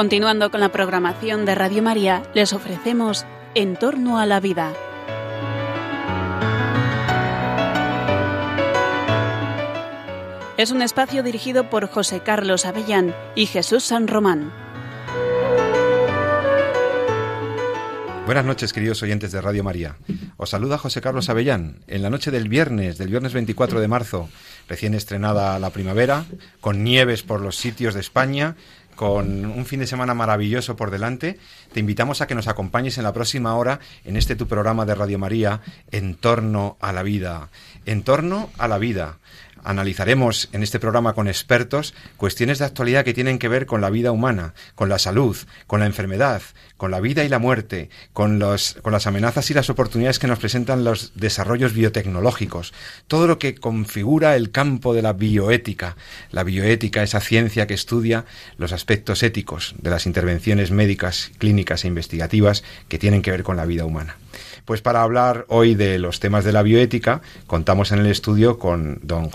Continuando con la programación de Radio María, les ofrecemos En torno a la vida. Es un espacio dirigido por José Carlos Avellán y Jesús San Román. Buenas noches, queridos oyentes de Radio María. Os saluda José Carlos Avellán. En la noche del viernes, del viernes 24 de marzo, recién estrenada la primavera, con nieves por los sitios de España, con un fin de semana maravilloso por delante, te invitamos a que nos acompañes en la próxima hora en este tu programa de Radio María, En torno a la vida. En torno a la vida. Analizaremos en este programa con expertos cuestiones de actualidad que tienen que ver con la vida humana, con la salud, con la enfermedad, con la vida y la muerte, con, las amenazas y las oportunidades que nos presentan los desarrollos biotecnológicos, todo lo que configura el campo de la bioética. La bioética, esa ciencia que estudia los aspectos éticos de las intervenciones médicas, clínicas e investigativas que tienen que ver con la vida humana. Pues para hablar hoy de los temas de la bioética, contamos en el estudio con don,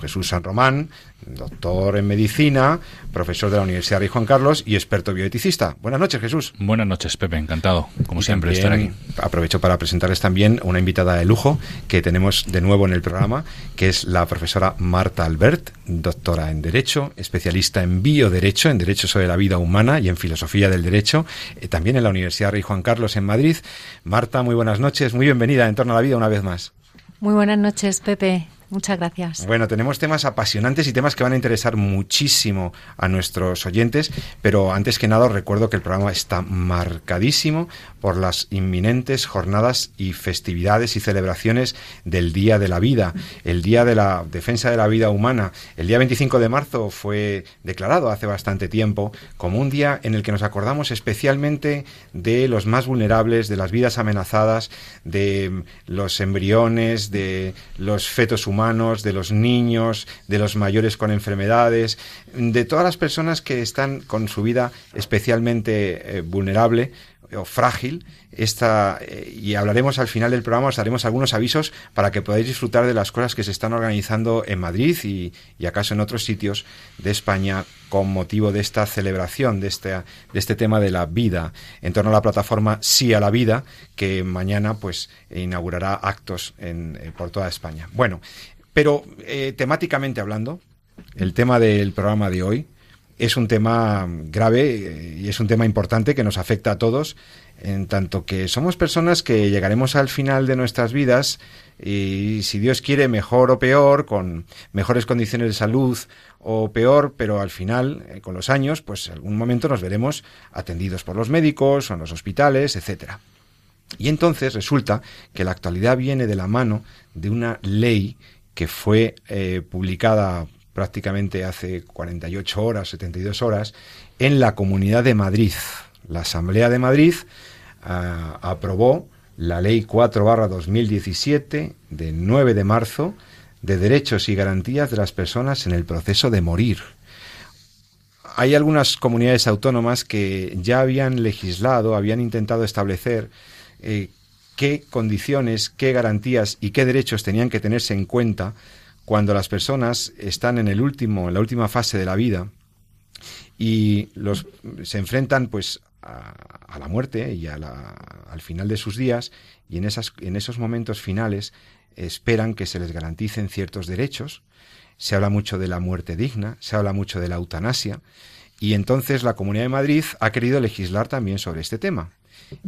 Jesús San Román, doctor en medicina, profesor de la Universidad Rey Juan Carlos y experto bioeticista. Buenas noches, Jesús. Buenas noches, Pepe. Encantado, como siempre, estar aquí. Aprovecho para presentarles también una invitada de lujo que tenemos de nuevo en el programa, que es la profesora Marta Albert, doctora en Derecho, especialista en Bioderecho, en Derecho sobre la Vida Humana y en Filosofía del Derecho, eh, también en la Universidad Rey Juan Carlos en Madrid. Marta, muy buenas noches, muy bienvenida en Torno a la Vida una vez más. Muy buenas noches, Pepe. Muchas gracias. Bueno, tenemos temas apasionantes y temas que van a interesar muchísimo a nuestros oyentes, pero antes que nada os recuerdo que el programa está marcadísimo por las inminentes jornadas y festividades y celebraciones del Día de la Vida, el Día de la Defensa de la Vida Humana. El día 25 de marzo fue declarado hace bastante tiempo como un día en el que nos acordamos especialmente de los más vulnerables, de las vidas amenazadas, de los embriones, de los fetos humanos, humanos, de los niños, de los mayores con enfermedades, de todas las personas que están con su vida especialmente eh, vulnerable o frágil esta eh, y hablaremos al final del programa os daremos algunos avisos para que podáis disfrutar de las cosas que se están organizando en Madrid y, y acaso en otros sitios de España con motivo de esta celebración de este, de este tema de la vida en torno a la plataforma Sí a la Vida que mañana pues inaugurará actos en, eh, por toda España. Bueno, pero eh, temáticamente hablando, el tema del programa de hoy es un tema grave eh, y es un tema importante que nos afecta a todos, en tanto que somos personas que llegaremos al final de nuestras vidas y si Dios quiere mejor o peor, con mejores condiciones de salud o peor, pero al final, eh, con los años, pues algún momento nos veremos atendidos por los médicos o en los hospitales, etcétera. Y entonces resulta que la actualidad viene de la mano de una ley que fue eh, publicada prácticamente hace 48 horas, 72 horas, en la Comunidad de Madrid. La Asamblea de Madrid ah, aprobó la Ley 4 2017 de 9 de marzo de derechos y garantías de las personas en el proceso de morir. Hay algunas comunidades autónomas que ya habían legislado, habían intentado establecer eh, qué condiciones, qué garantías y qué derechos tenían que tenerse en cuenta cuando las personas están en el último, en la última fase de la vida y los, se enfrentan pues a, la muerte y a la, al final de sus días y en, en esos momentos finales esperan que se les garanticen ciertos derechos. Se habla mucho de la muerte digna, se habla mucho de la eutanasia y entonces la Comunidad de Madrid ha querido legislar también sobre este tema.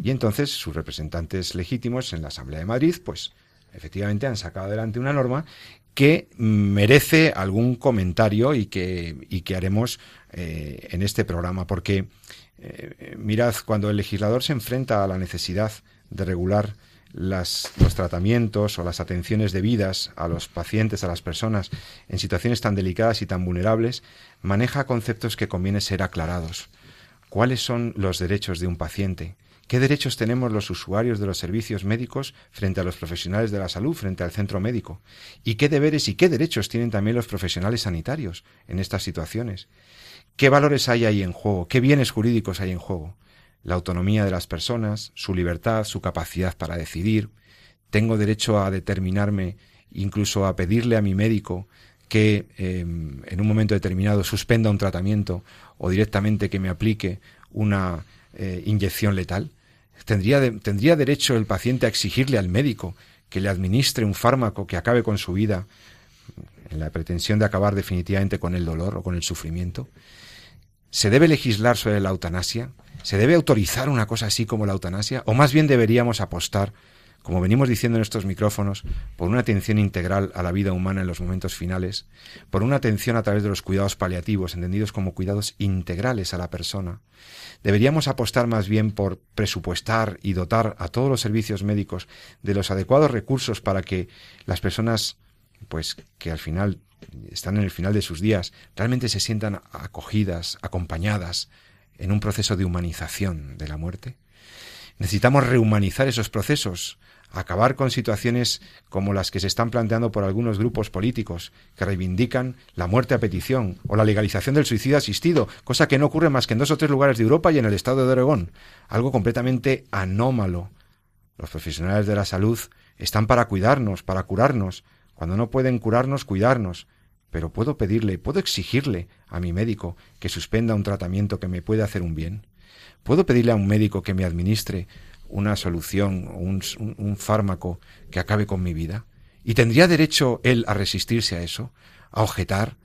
Y entonces sus representantes legítimos en la Asamblea de Madrid, pues efectivamente han sacado adelante una norma que merece algún comentario y que, y que haremos eh, en este programa, porque eh, mirad, cuando el legislador se enfrenta a la necesidad de regular los tratamientos o las atenciones debidas a los pacientes, a las personas en situaciones tan delicadas y tan vulnerables, maneja conceptos que conviene ser aclarados. ¿Cuáles son los derechos de un paciente? ¿Qué derechos tenemos los usuarios de los servicios médicos frente a los profesionales de la salud, frente al centro médico? ¿Y qué deberes y qué derechos tienen también los profesionales sanitarios en estas situaciones? ¿Qué valores hay ahí en juego? ¿Qué bienes jurídicos hay en juego? La autonomía de las personas, su libertad, su capacidad para decidir. Tengo derecho a determinarme, incluso a pedirle a mi médico que em, en un momento determinado suspenda un tratamiento o directamente que me aplique una eh, inyección letal? ¿Tendría, ¿Tendría derecho el paciente a exigirle al médico que le administre un fármaco que acabe con su vida en la pretensión de acabar definitivamente con el dolor o con el sufrimiento? ¿Se debe legislar sobre la eutanasia? ¿Se debe autorizar una cosa así como la eutanasia? ¿O más bien deberíamos apostar como venimos diciendo en estos micrófonos, por una atención integral a la vida humana en los momentos finales, por una atención a través de los cuidados paliativos, entendidos como cuidados integrales a la persona, deberíamos apostar más bien por presupuestar y dotar a todos los servicios médicos de los adecuados recursos para que las personas, pues que al final están en el final de sus días, realmente se sientan acogidas, acompañadas en un proceso de humanización de la muerte. Necesitamos rehumanizar esos procesos, acabar con situaciones como las que se están planteando por algunos grupos políticos que reivindican la muerte a petición o la legalización del suicidio asistido, cosa que no ocurre más que en dos o tres lugares de Europa y en el estado de Oregón, algo completamente anómalo. Los profesionales de la salud están para cuidarnos, para curarnos, cuando no pueden curarnos, cuidarnos. Pero puedo pedirle, puedo exigirle a mi médico que suspenda un tratamiento que me puede hacer un bien. ¿Puedo pedirle a un médico que me administre una solución, un, un fármaco que acabe con mi vida? ¿Y tendría derecho él a resistirse a eso? ¿A objetar?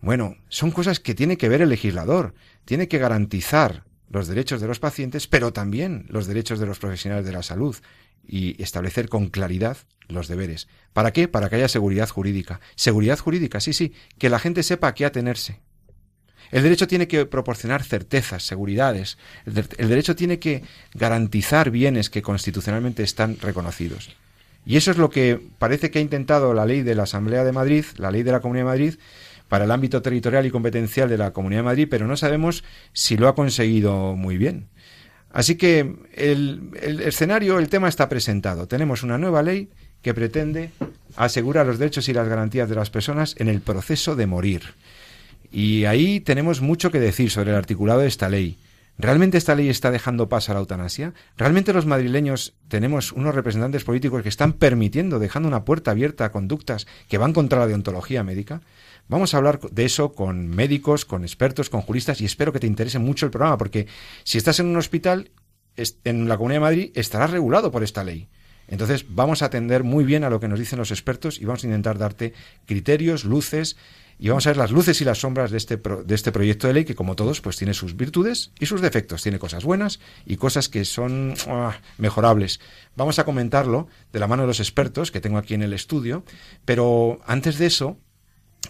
Bueno, son cosas que tiene que ver el legislador. Tiene que garantizar los derechos de los pacientes, pero también los derechos de los profesionales de la salud y establecer con claridad los deberes. ¿Para qué? Para que haya seguridad jurídica. Seguridad jurídica, sí, sí, que la gente sepa a qué atenerse. El derecho tiene que proporcionar certezas, seguridades. El, derecho tiene que garantizar bienes que constitucionalmente están reconocidos. Y eso es lo que parece que ha intentado la ley de la Asamblea de Madrid, la ley de la Comunidad de Madrid, para el ámbito territorial y competencial de la Comunidad de Madrid, pero no sabemos si lo ha conseguido muy bien. Así que el, el escenario, el tema está presentado. Tenemos una nueva ley que pretende asegurar los derechos y las garantías de las personas en el proceso de morir. Y ahí tenemos mucho que decir sobre el articulado de esta ley. ¿Realmente esta ley está dejando paso a la eutanasia? ¿Realmente los madrileños tenemos unos representantes políticos que están permitiendo, dejando una puerta abierta a conductas que van contra la deontología médica? Vamos a hablar de eso con médicos, con expertos, con juristas y espero que te interese mucho el programa porque si estás en un hospital en la Comunidad de Madrid estará regulado por esta ley. Entonces vamos a atender muy bien a lo que nos dicen los expertos y vamos a intentar darte criterios, luces y vamos a ver las luces y las sombras de este, de este proyecto de ley que, como todos, pues tiene sus virtudes y sus defectos. Tiene cosas buenas y cosas que son ah, mejorables. Vamos a comentarlo de la mano de los expertos que tengo aquí en el estudio, pero antes de eso,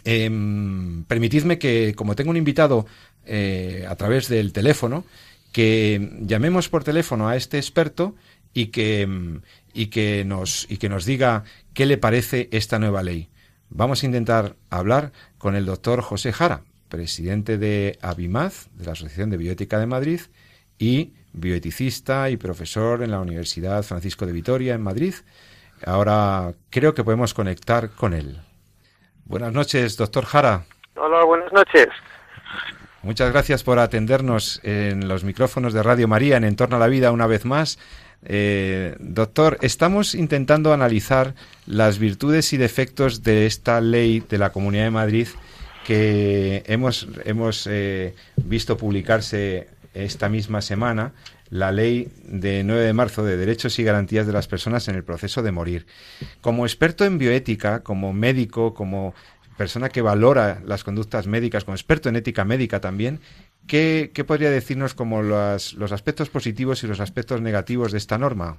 em, permitidme que, como tengo un invitado eh, a través del teléfono, que llamemos por teléfono a este experto y que, y que, nos, y que nos diga qué le parece esta nueva ley. Vamos a intentar hablar con el doctor José Jara, presidente de Abimaz, de la Asociación de Bioética de Madrid, y bioeticista y profesor en la Universidad Francisco de Vitoria, en Madrid. Ahora creo que podemos conectar con él. Buenas noches, doctor Jara. Hola, buenas noches. Muchas gracias por atendernos en los micrófonos de Radio María en Entorno a la Vida una vez más. Eh, doctor, estamos intentando analizar las virtudes y defectos de esta ley de la Comunidad de Madrid que hemos, hemos eh, visto publicarse esta misma semana, la ley de 9 de marzo de derechos y garantías de las personas en el proceso de morir. Como experto en bioética, como médico, como persona que valora las conductas médicas, como experto en ética médica también, ¿Qué, podría decirnos como los, los, aspectos positivos y los aspectos negativos de esta norma?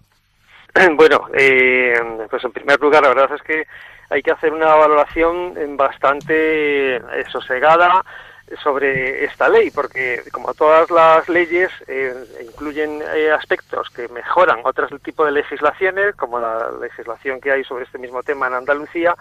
Bueno, eh, pues en primer lugar, la verdad es que hay que hacer una valoración bastante eh, sosegada sobre esta ley, porque como todas las leyes eh, incluyen aspectos que mejoran otros tipos de legislaciones, como la legislación que hay sobre este mismo tema en Andalucía,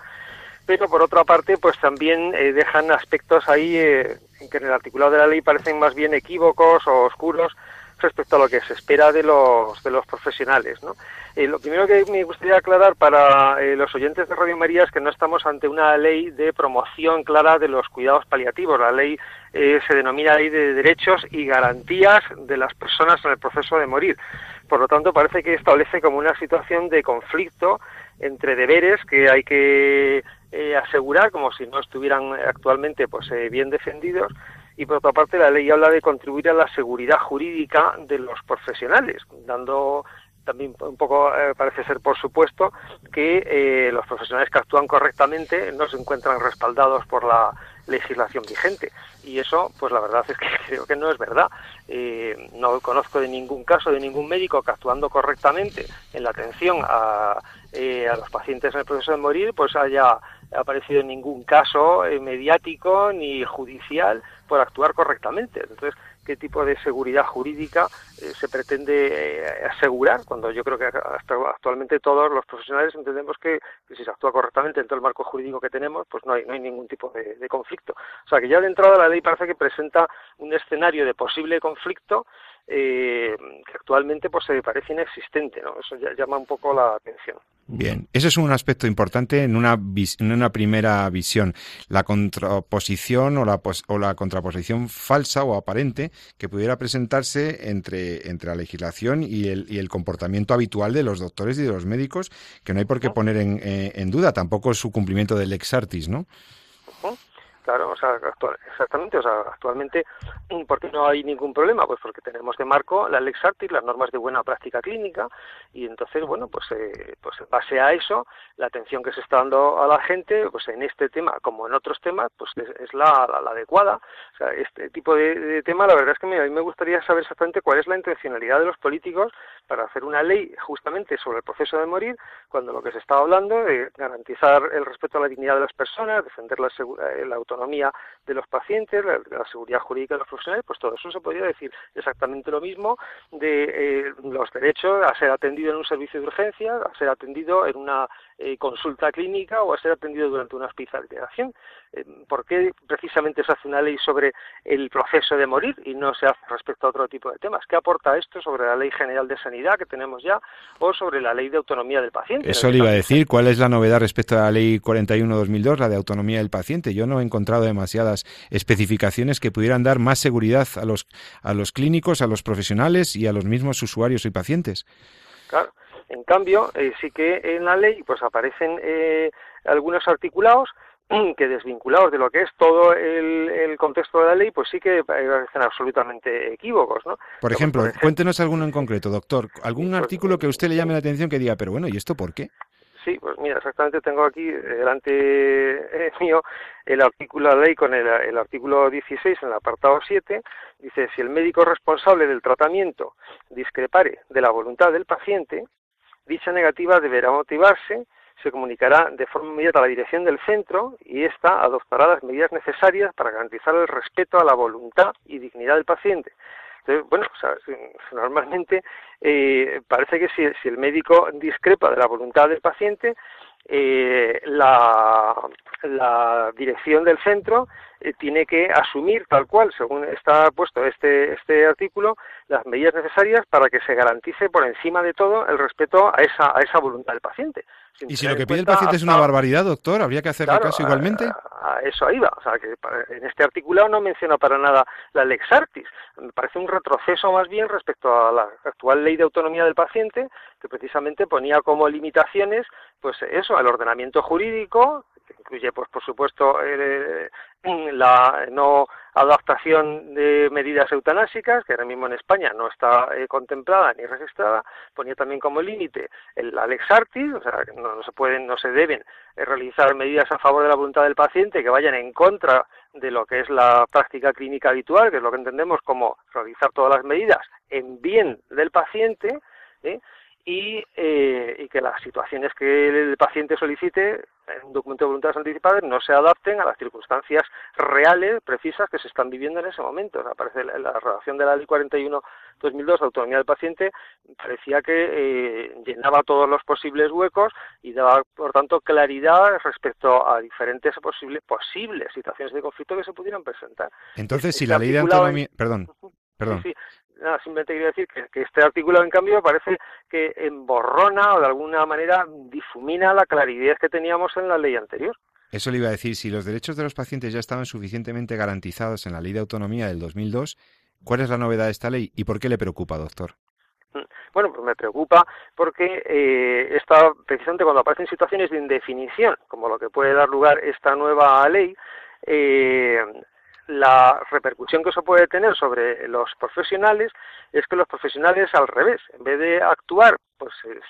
pero por otra parte, pues también dejan aspectos ahí que en el articulado de la ley parecen más bien equívocos o oscuros respecto a lo que se espera de los, de los profesionales. ¿no? Eh, lo primero que me gustaría aclarar para eh, los oyentes de Radio María es que no estamos ante una ley de promoción clara de los cuidados paliativos. La ley eh, se denomina Ley de Derechos y Garantías de las Personas en el Proceso de Morir. Por lo tanto, parece que establece como una situación de conflicto entre deberes que hay que eh, asegurar, como si no estuvieran actualmente pues eh, bien defendidos, y por otra parte la ley habla de contribuir a la seguridad jurídica de los profesionales, dando también un poco eh, parece ser por supuesto que eh, los profesionales que actúan correctamente no se encuentran respaldados por la legislación vigente. Y eso pues la verdad es que creo que no es verdad. Eh, no conozco de ningún caso de ningún médico que actuando correctamente en la atención a, a los pacientes en el proceso de morir pues haya aparecido ningún caso mediático ni judicial por actuar correctamente. Entonces qué tipo de seguridad jurídica eh, se pretende eh, asegurar, cuando yo creo que hasta actualmente todos los profesionales entendemos que, si se actúa correctamente en todo el marco jurídico que tenemos, pues no hay, no hay ningún tipo de, de conflicto. O sea que ya de entrada la ley parece que presenta un escenario de posible conflicto eh, que actualmente pues se parece inexistente, ¿no? Eso ya llama un poco la atención. Bien, ese es un aspecto importante en una, en una primera visión. La contraposición o la, o la contraposición falsa o aparente que pudiera presentarse entre, entre la legislación y el, y el comportamiento habitual de los doctores y de los médicos, que no hay por qué poner en, eh, en duda, tampoco su cumplimiento del ex artis, ¿no? Claro, o sea, exactamente, o sea, actualmente, ¿por qué no hay ningún problema? Pues porque tenemos de marco la Lex Artis, las normas de buena práctica clínica, y entonces, bueno, pues, eh, pues en base a eso, la atención que se está dando a la gente, pues en este tema, como en otros temas, pues es, la, la, adecuada. O sea, este tipo de, tema, la verdad es que a mí me gustaría saber exactamente cuál es la intencionalidad de los políticos para hacer una ley justamente sobre el proceso de morir, cuando lo que se está hablando de garantizar el respeto a la dignidad de las personas, defender la, eh, la de los pacientes, la, seguridad jurídica de los profesionales, pues todo eso se podría decir exactamente lo mismo de eh, los derechos a ser atendido en un servicio de urgencia, a ser atendido en una eh, consulta clínica o a ser atendido durante una hospitalización. Eh, ¿Por qué precisamente se hace una ley sobre el proceso de morir y no se hace respecto a otro tipo de temas? ¿Qué aporta esto sobre la Ley General de Sanidad que tenemos ya o sobre la Ley de Autonomía del Paciente? Eso le iba a decir. ¿Cuál es la novedad respecto a la Ley 41-2002, la de Autonomía del Paciente? Yo no he encontrado demasiadas especificaciones que pudieran dar más seguridad a los, a los clínicos, a los profesionales y a los mismos usuarios y pacientes. Claro. En cambio, eh, sí que en la ley pues aparecen eh, algunos articulados que desvinculados de lo que es todo el, contexto de la ley, pues sí que parecen absolutamente equívocos, ¿no? Por ejemplo, cuéntenos alguno en concreto, doctor. ¿Algún pues, artículo que a usted le llame la atención que diga, pero bueno, ¿y esto por qué? Sí, pues mira, exactamente tengo aquí delante eh, mío el artículo de la ley con el, el, artículo 16 en el apartado 7. Dice, si el médico responsable del tratamiento discrepare de la voluntad del paciente, Dicha negativa deberá motivarse, se comunicará de forma inmediata a la dirección del centro y ésta adoptará las medidas necesarias para garantizar el respeto a la voluntad y dignidad del paciente. Entonces, bueno, normalmente eh, parece que si, si, el médico discrepa de la voluntad del paciente, eh, la, la, dirección del centro eh, tiene que asumir tal cual, según está puesto este, este artículo, las medidas necesarias para que se garantice por encima de todo el respeto a esa, a esa voluntad del paciente. ¿Y si lo que pide el paciente es una barbaridad, doctor? ¿Habría que hacerle caso igualmente? A, eso ahí va. O sea, que en este articulado no menciona para nada la lex artis. Me parece un retroceso más bien respecto a la actual ley de autonomía del paciente, que precisamente ponía como limitaciones, pues eso, el ordenamiento jurídico, incluye, pues por supuesto, eh, la no adaptación de medidas eutanásicas, que ahora mismo en España no está eh, contemplada ni registrada, ponía también como límite el Alex Artis, o sea, que no, se pueden, no se deben eh, realizar medidas a favor de la voluntad del paciente que vayan en contra de lo que es la práctica clínica habitual, que es lo que entendemos como realizar todas las medidas en bien del paciente, ¿eh? Y, eh, y, que las situaciones que el paciente solicite en un documento de voluntades anticipadas no se adapten a las circunstancias reales, precisas que se están viviendo en ese momento. aparece la, la, redacción de la Ley 41-2002, Autonomía del Paciente, parecía que eh, llenaba todos los posibles huecos y daba, por tanto, claridad respecto a diferentes posibles, posibles situaciones de conflicto que se pudieran presentar. Entonces, si la Ley de Autonomía... Perdón. Perdón. Sí, simplemente quería decir que, este artículo, en cambio, parece que emborrona o de alguna manera difumina la claridad que teníamos en la ley anterior. Eso le iba a decir, si los derechos de los pacientes ya estaban suficientemente garantizados en la ley de autonomía del 2002, ¿cuál es la novedad de esta ley y por qué le preocupa, doctor? Bueno, pues me preocupa porque eh, está precisamente cuando aparecen situaciones de indefinición, como lo que puede dar lugar esta nueva ley, eh, la repercusión que eso puede tener sobre los profesionales es que los profesionales al revés, en vez de actuar pues eh,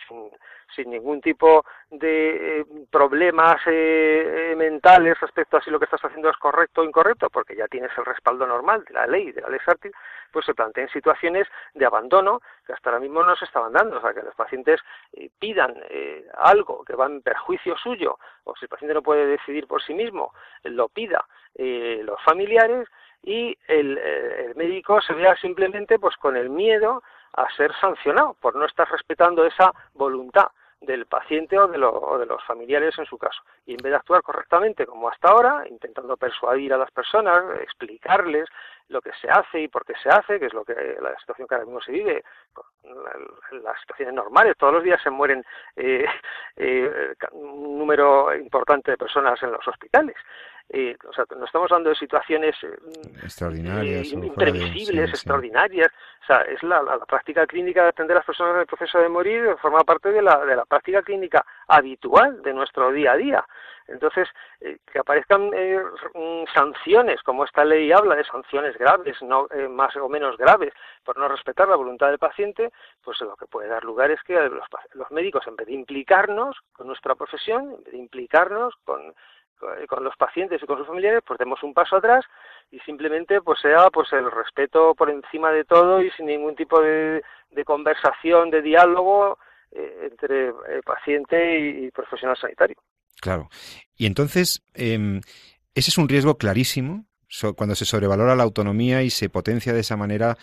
sin, ningún tipo de eh, problemas eh, mentales respecto a si lo que estás haciendo es correcto o incorrecto, porque ya tienes el respaldo normal de la ley, de la ley Sartre, pues se planteen situaciones de abandono que hasta ahora mismo no se estaban dando, o sea, que los pacientes pidan algo que va en perjuicio suyo, o si el paciente no puede decidir por sí mismo, lo pida los familiares, y el, el, médico se vea simplemente pues con el miedo a ser sancionado por no estar respetando esa voluntad del paciente o de, de, los familiares en su caso. Y en vez de actuar correctamente como hasta ahora, intentando persuadir a las personas, explicarles lo que se hace y por qué se hace, que es lo que la situación que ahora mismo se vive, las situaciones normales, todos los días se mueren eh, eh, un número importante de personas en los hospitales o sea, no estamos hablando de situaciones eh, extraordinarias, eh, imprevisibles, extraordinarias. O sea, es la, práctica clínica de atender a las personas en el proceso de morir, forma parte de la, de la práctica clínica habitual de nuestro día a día. Entonces, eh, que aparezcan mm, sanciones, como esta ley habla de sanciones graves, no más o menos graves, por no respetar la voluntad del paciente, pues lo que puede dar lugar es que los, los médicos, en vez de implicarnos con nuestra profesión, en vez de implicarnos con eh, con los pacientes y con sus familiares, pues demos un paso atrás y simplemente pues sea pues el respeto por encima de todo y sin ningún tipo de, conversación, de diálogo eh, entre eh, paciente y, profesional sanitario. Claro. Y entonces, em, ese es un riesgo clarísimo cuando se sobrevalora la autonomía y se potencia de esa manera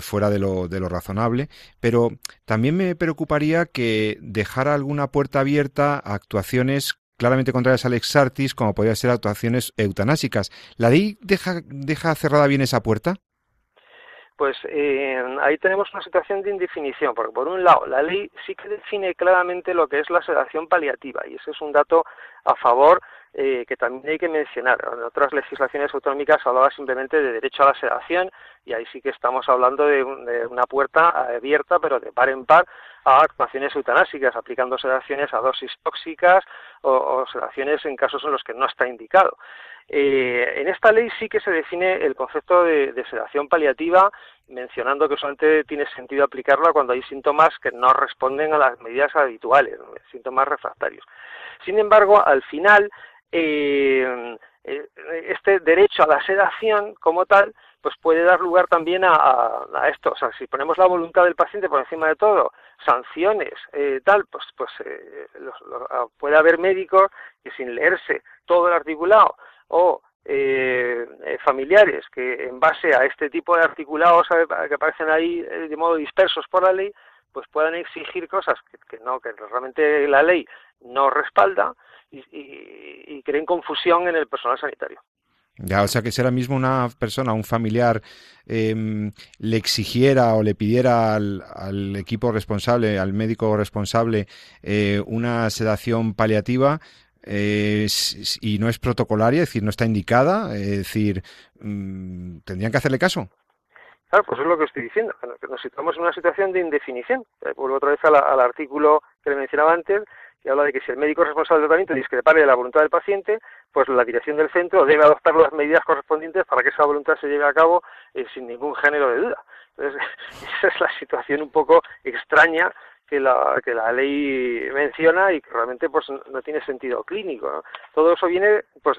fuera de lo, de lo razonable, pero también me preocuparía que dejara alguna puerta abierta a actuaciones claramente contrarias al exartis, como podrían ser actuaciones eutanásicas. ¿La ley deja, deja cerrada bien esa puerta? Pues eh, ahí tenemos una situación de indefinición, porque por un lado la ley sí que define claramente lo que es la sedación paliativa, y ese es un dato a favor eh, que también hay que mencionar. En otras legislaciones autonómicas hablaba simplemente de derecho a la sedación, y ahí sí que estamos hablando de, una puerta abierta, pero de par en par, a actuaciones eutanásicas, aplicando sedaciones a dosis tóxicas o, sedaciones en casos en los que no está indicado. Eh, en esta ley sí que se define el concepto de, sedación paliativa, mencionando que solamente tiene sentido aplicarla cuando hay síntomas que no responden a las medidas habituales, síntomas refractarios. Sin embargo, al final, eh, eh, este derecho a la sedación como tal, pues puede dar lugar también a, esto. O sea, si ponemos la voluntad del paciente por encima de todo, sanciones, eh, tal, pues, pues eh, ah, puede haber médicos que sin leerse todo el articulado o eh, familiares que en base a este tipo de articulados que aparecen ahí de modo dispersos por la ley, pues puedan exigir cosas que, no, que realmente la ley no respalda y, y creen confusión en el personal sanitario. Ya, o sea, que si ahora mismo una persona, un familiar, em, le exigiera o le pidiera al, equipo responsable, al médico responsable, eh, una sedación paliativa, eh, y no es protocolaria, es decir, no está indicada, es decir, mm, ¿tendrían que hacerle caso? Claro, pues es lo que estoy diciendo, que nos situamos en una situación de indefinición. Eh, vuelvo otra vez al artículo que le mencionaba antes, que habla de que si el médico responsable del tratamiento discrepare de la voluntad del paciente, pues la dirección del centro debe adoptar las medidas correspondientes para que esa voluntad se lleve a cabo eh, sin ningún género de duda. Entonces, esa es la situación un poco extraña que la, que la ley menciona y que realmente pues no tiene sentido clínico. Todo eso viene pues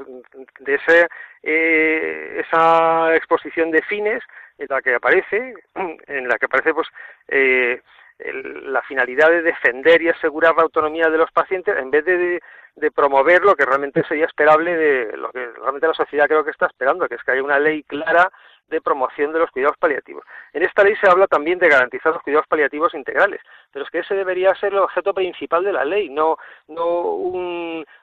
de ese, eh, esa exposición de fines en la que aparece, en la que aparece pues eh, la finalidad de defender y asegurar la autonomía de los pacientes en vez de, de, promover lo que realmente sería esperable de lo que realmente la sociedad creo que está esperando, que es que haya una ley clara de promoción de los cuidados paliativos. En esta ley se habla también de garantizar los cuidados paliativos integrales, pero es que ese debería ser el objeto principal de la ley, no, no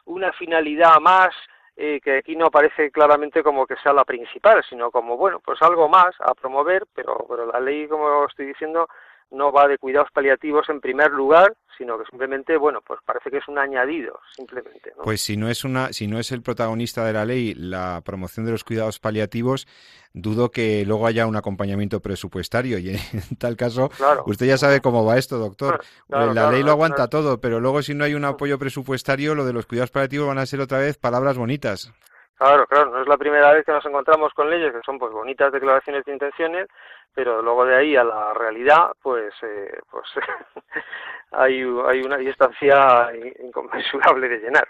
una finalidad más eh, que aquí no aparece claramente como que sea la principal, sino como, bueno, pues algo más a promover, pero, pero la ley, como estoy diciendo, no va de cuidados paliativos en primer lugar, sino que simplemente, bueno, pues parece que es un añadido, simplemente. Pues si no es una, si no es el protagonista de la ley la promoción de los cuidados paliativos, dudo que luego haya un acompañamiento presupuestario y en tal caso, usted ya sabe cómo va esto, doctor. la ley lo aguanta todo, pero luego si no hay un apoyo presupuestario, lo de los cuidados paliativos van a ser otra vez palabras bonitas. Claro, claro, no es la primera vez que nos encontramos con leyes que son pues bonitas declaraciones de intenciones, pero luego de ahí a la realidad, pues, eh, pues hay, una distancia inconmensurable de llenar.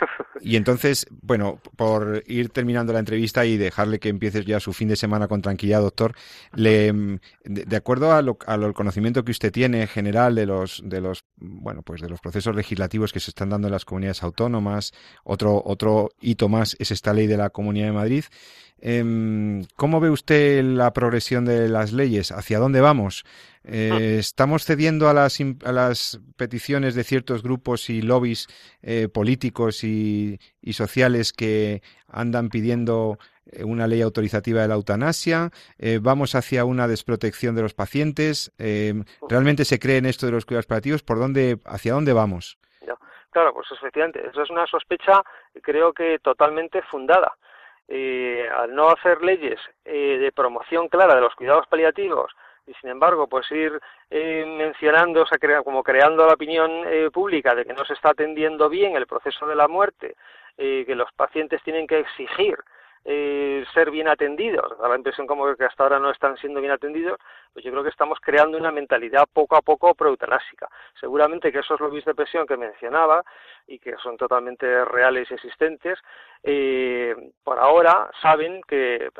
y entonces, bueno, por ir terminando la entrevista y dejarle que empiece ya su fin de semana con tranquilidad, doctor, le, de, acuerdo a lo, al conocimiento que usted tiene en general de los, de los, bueno, pues de los procesos legislativos que se están dando en las comunidades autónomas, otro, otro hito más es esta ley de la Comunidad de Madrid. Em, ¿Cómo ve usted la progresión de las leyes? ¿Hacia dónde vamos? Eh, ah. ¿Estamos cediendo a las, a las peticiones de ciertos grupos y lobbies eh, políticos y, sociales que andan pidiendo eh, una ley autorizativa de la eutanasia? ¿Vamos hacia una desprotección de los pacientes? ¿Realmente se cree en esto de los cuidados paliativos? ¿Por dónde, ¿Hacia dónde vamos? Claro, pues efectivamente, eso es una sospecha creo que totalmente fundada eh, al no hacer leyes eh, de promoción clara de los cuidados paliativos y sin embargo pues ir eh, mencionando, o sea, como creando la opinión eh, pública de que no se está atendiendo bien el proceso de la muerte, que los pacientes tienen que exigir eh, ser bien atendidos, da la impresión como que hasta ahora no están siendo bien atendidos, pues yo creo que estamos creando una mentalidad poco a poco proeutanásica. Seguramente que esos lobbies de presión que mencionaba y que son totalmente reales y existentes, eh, por ahora saben que eh,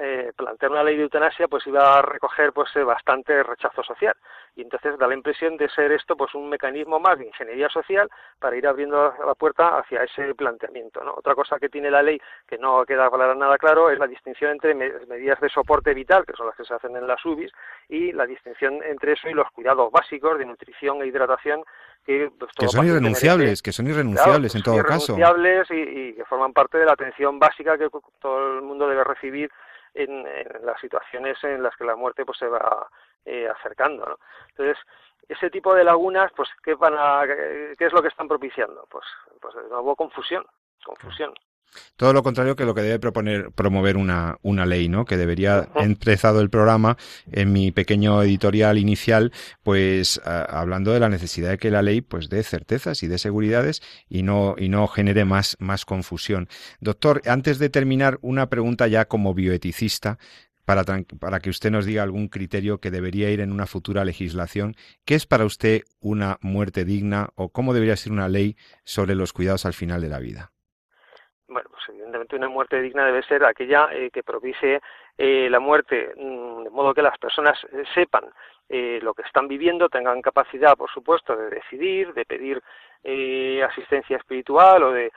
eh, plantear una ley de eutanasia pues iba a recoger pues bastante rechazo social y entonces da la impresión de ser esto pues un mecanismo más de ingeniería social para ir abriendo la puerta hacia ese planteamiento. ¿no? Otra cosa que tiene la ley que no queda para nada claro es la distinción entre medidas de soporte vital, que son las que se hacen en las UBIs, y la distinción entre eso y los cuidados básicos de nutrición e hidratación que, pues, son irrenunciables, que son irrenunciables en todo caso. Irrenunciables y, que forman parte de la atención básica que todo el mundo debe recibir en, las situaciones en las que la muerte pues se va eh, acercando. ¿no? Entonces, ese tipo de lagunas, pues, ¿qué, van a, ¿qué es lo que están propiciando? Pues, pues de nuevo confusión, confusión. Todo lo contrario que lo que debe proponer, promover una, una ley, ¿no? Que debería, he empezado el programa en mi pequeño editorial inicial, pues hablando de la necesidad de que la ley pues dé certezas y dé seguridades y no, y no genere más, más confusión. Doctor, antes de terminar, una pregunta ya como bioeticista, para, para, que usted nos diga algún criterio que debería ir en una futura legislación. ¿Qué es para usted una muerte digna o cómo debería ser una ley sobre los cuidados al final de la vida? Evidentemente una muerte digna debe ser aquella eh, que propicie eh, la muerte mm, de modo que las personas eh, sepan lo que están viviendo, tengan capacidad, por supuesto, de decidir, de pedir asistencia espiritual o de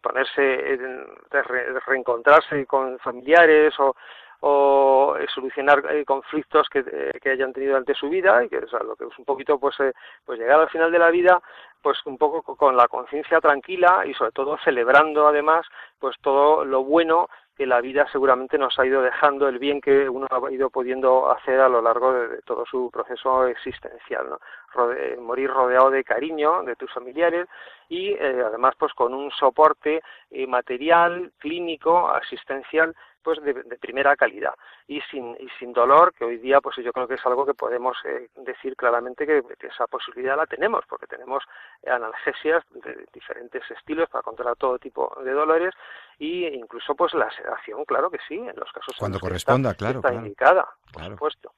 ponerse, de reencontrarse con familiares o, o eh, solucionar eh, conflictos que, eh, que, hayan tenido ante su vida y que es lo que es un poquito pues pues llegar al final de la vida pues un poco con la conciencia tranquila y sobre todo celebrando además pues todo lo bueno que la vida seguramente nos ha ido dejando el bien que uno ha ido pudiendo hacer a lo largo de, todo su proceso existencial, ¿no? morir rodeado de cariño de tus familiares y además pues con un soporte material, clínico, asistencial pues de, primera calidad. Y sin y sin dolor que hoy día pues yo creo que es algo que podemos eh, decir claramente que, esa posibilidad la tenemos porque tenemos analgesias de diferentes estilos para controlar todo tipo de dolores y incluso pues la sedación claro que sí en los casos cuando corresponda claro está indicada por supuesto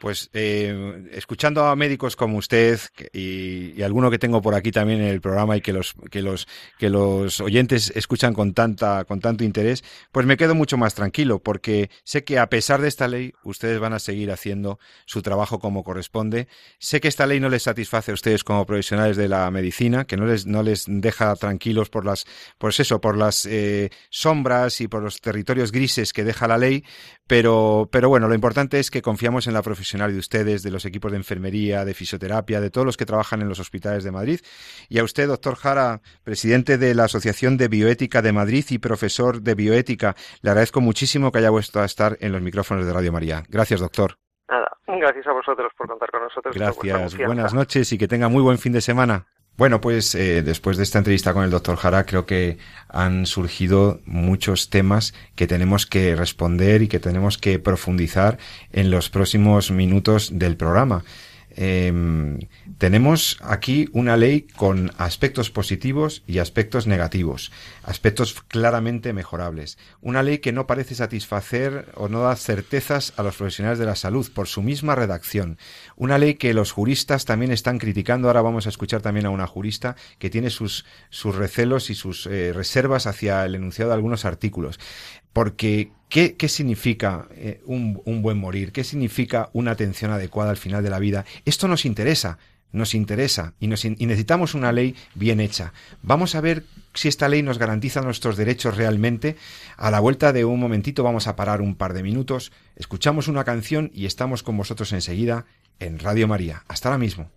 pues eh, escuchando a médicos como usted y, alguno que tengo por aquí también en el programa y que los que los que los oyentes escuchan con tanta con tanto interés, pues me quedo mucho más tranquilo porque sé que a pesar de esta ley ustedes van a seguir haciendo su trabajo como corresponde. Sé que esta ley no les satisface a ustedes como profesionales de la medicina, que no les no les deja tranquilos por las pues eso por las eh, sombras y por los territorios grises que deja la ley, pero pero bueno lo importante es que confiamos en la profesión de ustedes, de los equipos de enfermería, de fisioterapia, de todos los que trabajan en los hospitales de Madrid. Y a usted, doctor Jara, presidente de la Asociación de Bioética de Madrid y profesor de bioética, le agradezco muchísimo que haya vuelto a estar en los micrófonos de Radio María. Gracias, doctor. Nada, Gracias a vosotros por contar con nosotros. Gracias, buenas noches y que tenga muy buen fin de semana. Bueno, pues eh, después de esta entrevista con el doctor Jara, creo que han surgido muchos temas que tenemos que responder y que tenemos que profundizar en los próximos minutos del programa. Em, tenemos aquí una ley con aspectos positivos y aspectos negativos, aspectos claramente mejorables. Una ley que no parece satisfacer o no da certezas a los profesionales de la salud por su misma redacción. Una ley que los juristas también están criticando. Ahora vamos a escuchar también a una jurista que tiene sus, sus recelos y sus eh, reservas hacia el enunciado de algunos artículos. Porque, ¿qué, qué significa eh, un, un buen morir? ¿Qué significa una atención adecuada al final de la vida? Esto nos interesa nos interesa y, nos, y, necesitamos una ley bien hecha. Vamos a ver si esta ley nos garantiza nuestros derechos realmente. A la vuelta de un momentito vamos a parar un par de minutos, escuchamos una canción y estamos con vosotros enseguida en Radio María. Hasta ahora mismo.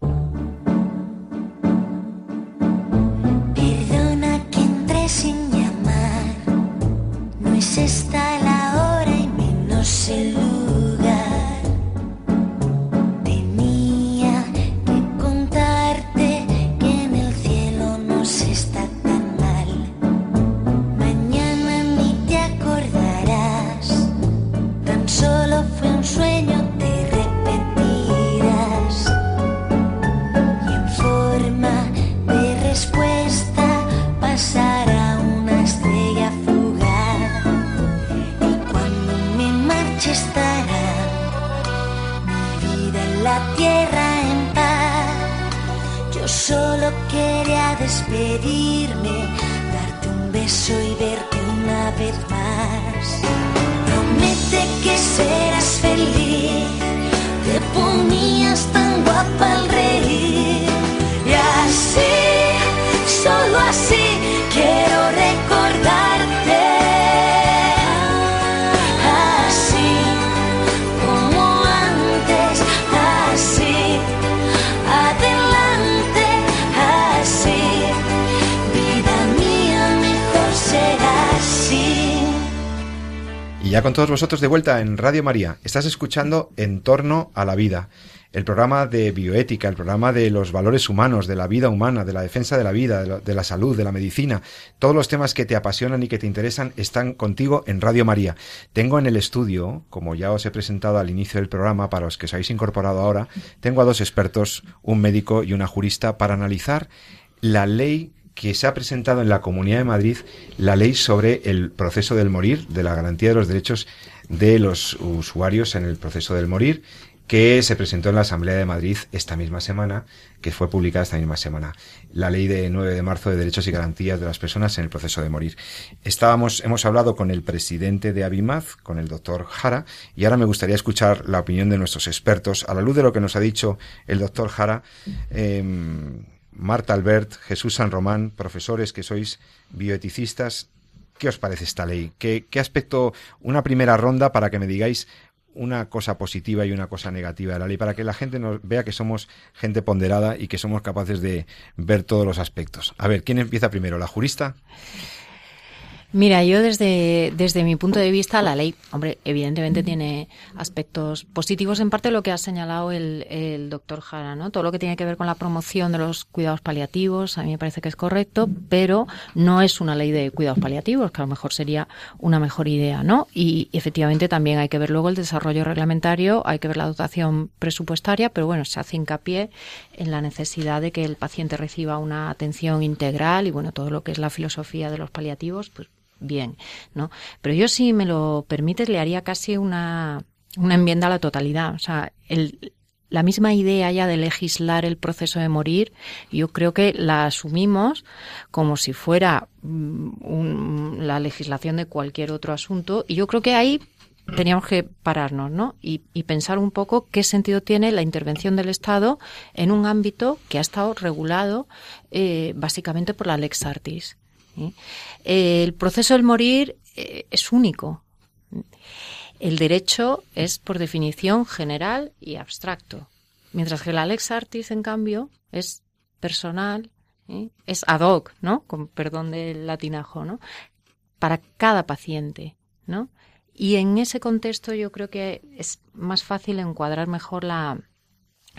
Ya con todos vosotros de vuelta en Radio María, estás escuchando En torno a la vida, el programa de bioética, el programa de los valores humanos, de la vida humana, de la defensa de la vida, de, de la salud, de la medicina. Todos los temas que te apasionan y que te interesan están contigo en Radio María. Tengo en el estudio, como ya os he presentado al inicio del programa, para los que os habéis incorporado ahora, tengo a dos expertos, un médico y una jurista, para analizar la ley que se ha presentado en la Comunidad de Madrid la ley sobre el proceso del morir, de la garantía de los derechos de los usuarios en el proceso del morir, que se presentó en la Asamblea de Madrid esta misma semana, que fue publicada esta misma semana. La ley de 9 de marzo de derechos y garantías de las personas en el proceso de morir. Estábamos, hemos hablado con el presidente de Abimaz, con el doctor Jara, y ahora me gustaría escuchar la opinión de nuestros expertos. A la luz de lo que nos ha dicho el doctor Jara, eh, Marta Albert, Jesús San Román, profesores que sois bioeticistas, ¿qué os parece esta ley? ¿Qué, ¿Qué, aspecto, una primera ronda para que me digáis una cosa positiva y una cosa negativa de la ley, para que la gente nos vea que somos gente ponderada y que somos capaces de ver todos los aspectos? A ver, ¿quién empieza primero? ¿La jurista? Mira, yo desde, desde mi punto de vista, la ley, hombre, evidentemente tiene aspectos positivos, en parte lo que ha señalado el, el doctor Jara, ¿no? Todo lo que tiene que ver con la promoción de los cuidados paliativos, a mí me parece que es correcto, pero no es una ley de cuidados paliativos, que a lo mejor sería una mejor idea, ¿no? Y efectivamente también hay que ver luego el desarrollo reglamentario, hay que ver la dotación presupuestaria, pero bueno, se hace hincapié en la necesidad de que el paciente reciba una atención integral y bueno, todo lo que es la filosofía de los paliativos, pues bien, ¿no? Pero yo, si me lo permites, le haría casi una, una enmienda a la totalidad. O sea, el, la misma idea ya de legislar el proceso de morir, yo creo que la asumimos como si fuera un, la legislación de cualquier otro asunto, y yo creo que ahí teníamos que pararnos, ¿no? Y, y, pensar un poco qué sentido tiene la intervención del Estado en un ámbito que ha estado regulado eh, básicamente por la Lex Artis. ¿Sí? El proceso del morir eh, es único. El derecho es, por definición, general y abstracto, mientras que la lex artis, en cambio, es personal, ¿eh? es ad hoc, ¿no? Con perdón del latinajo, ¿no? Para cada paciente, ¿no? y en ese contexto yo creo que es más fácil encuadrar mejor la,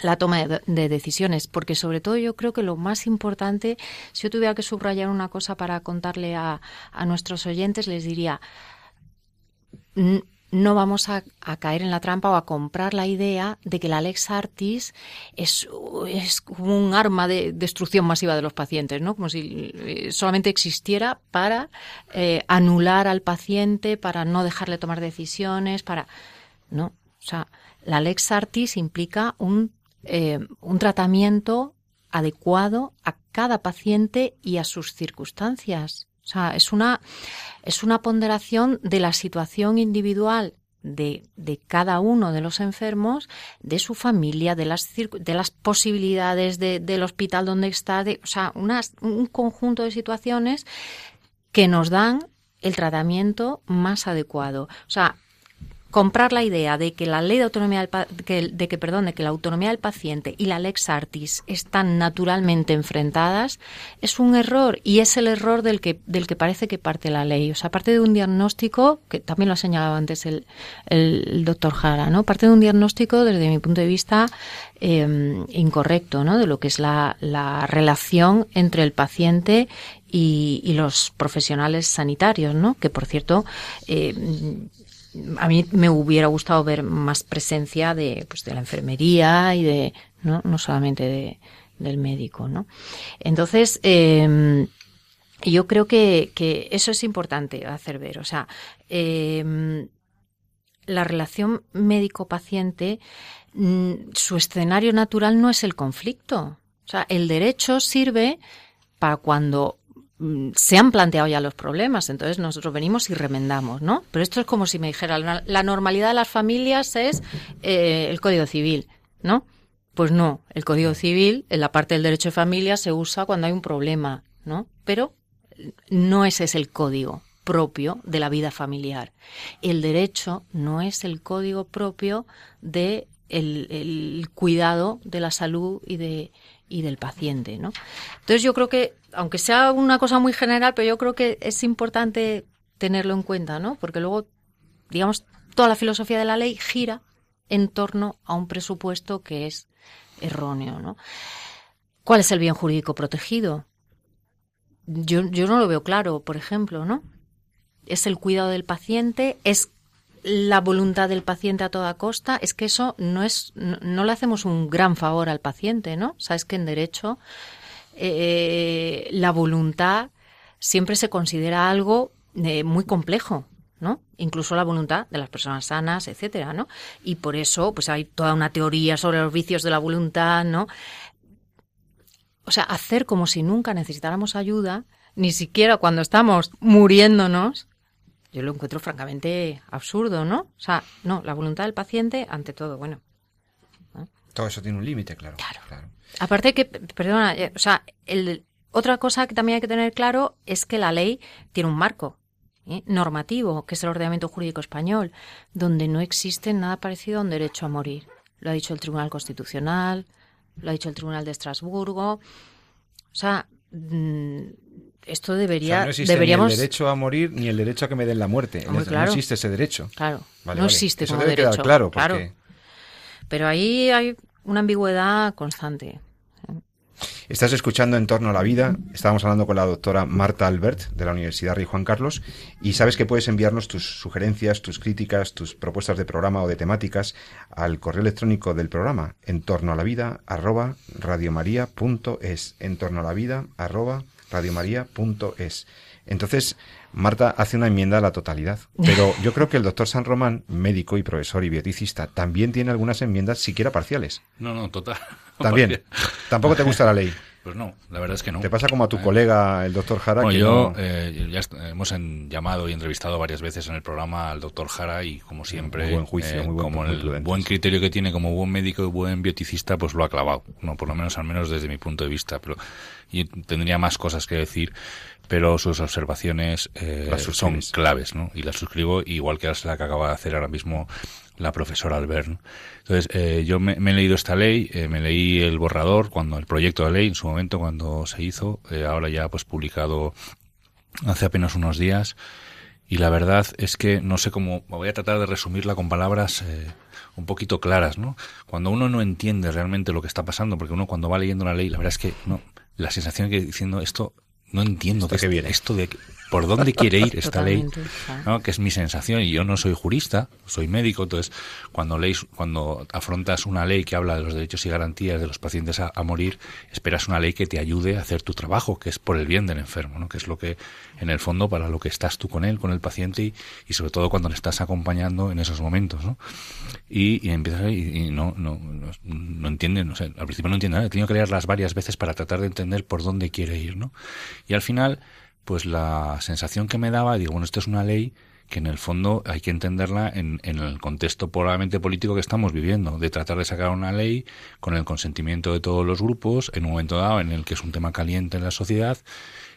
la toma de, decisiones, porque sobre todo yo creo que lo más importante, si yo tuviera que subrayar una cosa para contarle a, a nuestros oyentes, les diría, no vamos a, caer en la trampa o a comprar la idea de que la Lex Artis es, es como un arma de destrucción masiva de los pacientes, ¿no? Como si eh, solamente existiera para eh, anular al paciente, para no dejarle tomar decisiones, para... No, o sea, la Lex Artis implica un, eh, un tratamiento adecuado a cada paciente y a sus circunstancias. O sea, es una, es una ponderación de la situación individual de, de, cada uno de los enfermos, de su familia, de las, de las posibilidades de, del hospital donde está, de, o sea, un conjunto de situaciones que nos dan el tratamiento más adecuado. O sea, comprar la idea de que la ley de autonomía del que, de que perdón, de que la autonomía del paciente y la lex artis están naturalmente enfrentadas es un error y es el error del que del que parece que parte la ley. O sea, parte de un diagnóstico que también lo ha señalado antes el, el, doctor Jara, ¿no? Parte de un diagnóstico desde mi punto de vista eh, incorrecto, ¿no? De lo que es la, la relación entre el paciente y, y, los profesionales sanitarios, ¿no? Que por cierto, eh, a mí me hubiera gustado ver más presencia de, pues, de la enfermería y de, no, no solamente de, del médico, ¿no? Entonces, eh, yo creo que, que, eso es importante hacer ver. O sea, eh, la relación médico-paciente, mm, su escenario natural no es el conflicto. O sea, el derecho sirve para cuando se han planteado ya los problemas, entonces nosotros venimos y remendamos, ¿no? Pero esto es como si me dijera, la normalidad de las familias es eh, el Código Civil, ¿no? Pues no, el Código Civil, en la parte del derecho de familia, se usa cuando hay un problema, ¿no? Pero no ese es el código propio de la vida familiar. El derecho no es el código propio de el cuidado de la salud y de y del paciente, ¿no? Entonces yo creo que, aunque sea una cosa muy general, pero yo creo que es importante tenerlo en cuenta, ¿no? Porque luego, digamos, toda la filosofía de la ley gira en torno a un presupuesto que es erróneo, ¿no? ¿Cuál es el bien jurídico protegido? Yo, yo no lo veo claro, por ejemplo, ¿no? Es el cuidado del paciente, es la voluntad del paciente a toda costa, es que eso no es, no, le hacemos un gran favor al paciente, ¿no? Sabes que en derecho eh, la voluntad siempre se considera algo eh, muy complejo, ¿no? Incluso la voluntad de las personas sanas, etcétera, ¿no? Y por eso, pues hay toda una teoría sobre los vicios de la voluntad, ¿no? O sea, hacer como si nunca necesitáramos ayuda, ni siquiera cuando estamos muriéndonos, yo lo encuentro francamente absurdo, ¿no? O sea, no, la voluntad del paciente ante todo, bueno. Todo eso tiene un límite, claro, claro. Aparte que, perdona, eh, o sea, el, otra cosa que también hay que tener claro es que la ley tiene un marco ¿eh? normativo, que es el ordenamiento jurídico español, donde no existe nada parecido a un derecho a morir. Lo ha dicho el Tribunal Constitucional, lo ha dicho el Tribunal de Estrasburgo. O sea, mm, esto debería. no existe deberíamos... ni el derecho a morir ni el derecho a que me den la muerte. no existe ese derecho. Claro. no existe Eso como debe derecho. Quedar claro, claro. Pero ahí hay una ambigüedad constante. Estás escuchando En torno a la vida. Estábamos hablando con la doctora Marta Albert de la Universidad Rey Juan Carlos y sabes que puedes enviarnos tus sugerencias, tus críticas, tus propuestas de programa o de temáticas al correo electrónico del programa en torno a la vida arroba radiomaria.es en torno a la vida arroba radiomaria.es. Entonces, Marta hace una enmienda a la totalidad. Pero yo creo que el doctor San Román, médico y profesor y bioticista, también tiene algunas enmiendas siquiera parciales. No, no, total. También. Tampoco te gusta la ley. Pues no, la verdad es que no. Te pasa como a tu eh, colega, el doctor Jara. Bueno, yo eh, ya hemos llamado y entrevistado varias veces en el programa al doctor Jara y como siempre, muy buen juicio, eh, muy buen, como el buen criterio que tiene como buen médico y buen bioticista, pues lo ha clavado. No, por lo menos al menos desde mi punto de vista. Pero y tendría más cosas que decir, pero sus observaciones son claves, ¿no? Y las suscribo igual que la que acaba de hacer ahora mismo la profesora Albert. Entonces, eh, yo me, he leído esta ley, eh, me leí el borrador, cuando el proyecto de ley, en su momento, cuando se hizo, eh, ahora ya pues publicado hace apenas unos días, Y la verdad es que no sé cómo, voy a tratar de resumirla con palabras eh, un poquito claras, ¿no? Cuando uno no entiende realmente lo que está pasando, porque uno cuando va leyendo la ley, la verdad es que no, la sensación que diciendo esto no entiendo que viene. esto de por dónde quiere ir esta ley, que es mi sensación y yo no soy jurista, soy médico, entonces cuando lees, cuando afrontas una ley que habla de los derechos y garantías de los pacientes a, morir, esperas una ley que te ayude a hacer tu trabajo, que es por el bien del enfermo, ¿no? que es lo que en el fondo para lo que estás tú con él, con el paciente y, sobre todo cuando le estás acompañando en esos momentos, ¿no? Y, y empiezas y, no, no, no, no no sé, al principio no entiende nada, he tenido que leerlas varias veces para tratar de entender por dónde quiere ir, ¿no? Y al final pues la sensación que me daba, digo, bueno, esto es una ley que en el fondo hay que entenderla en, en, el contexto probablemente político que estamos viviendo, de tratar de sacar una ley con el consentimiento de todos los grupos en un momento dado en el que es un tema caliente en la sociedad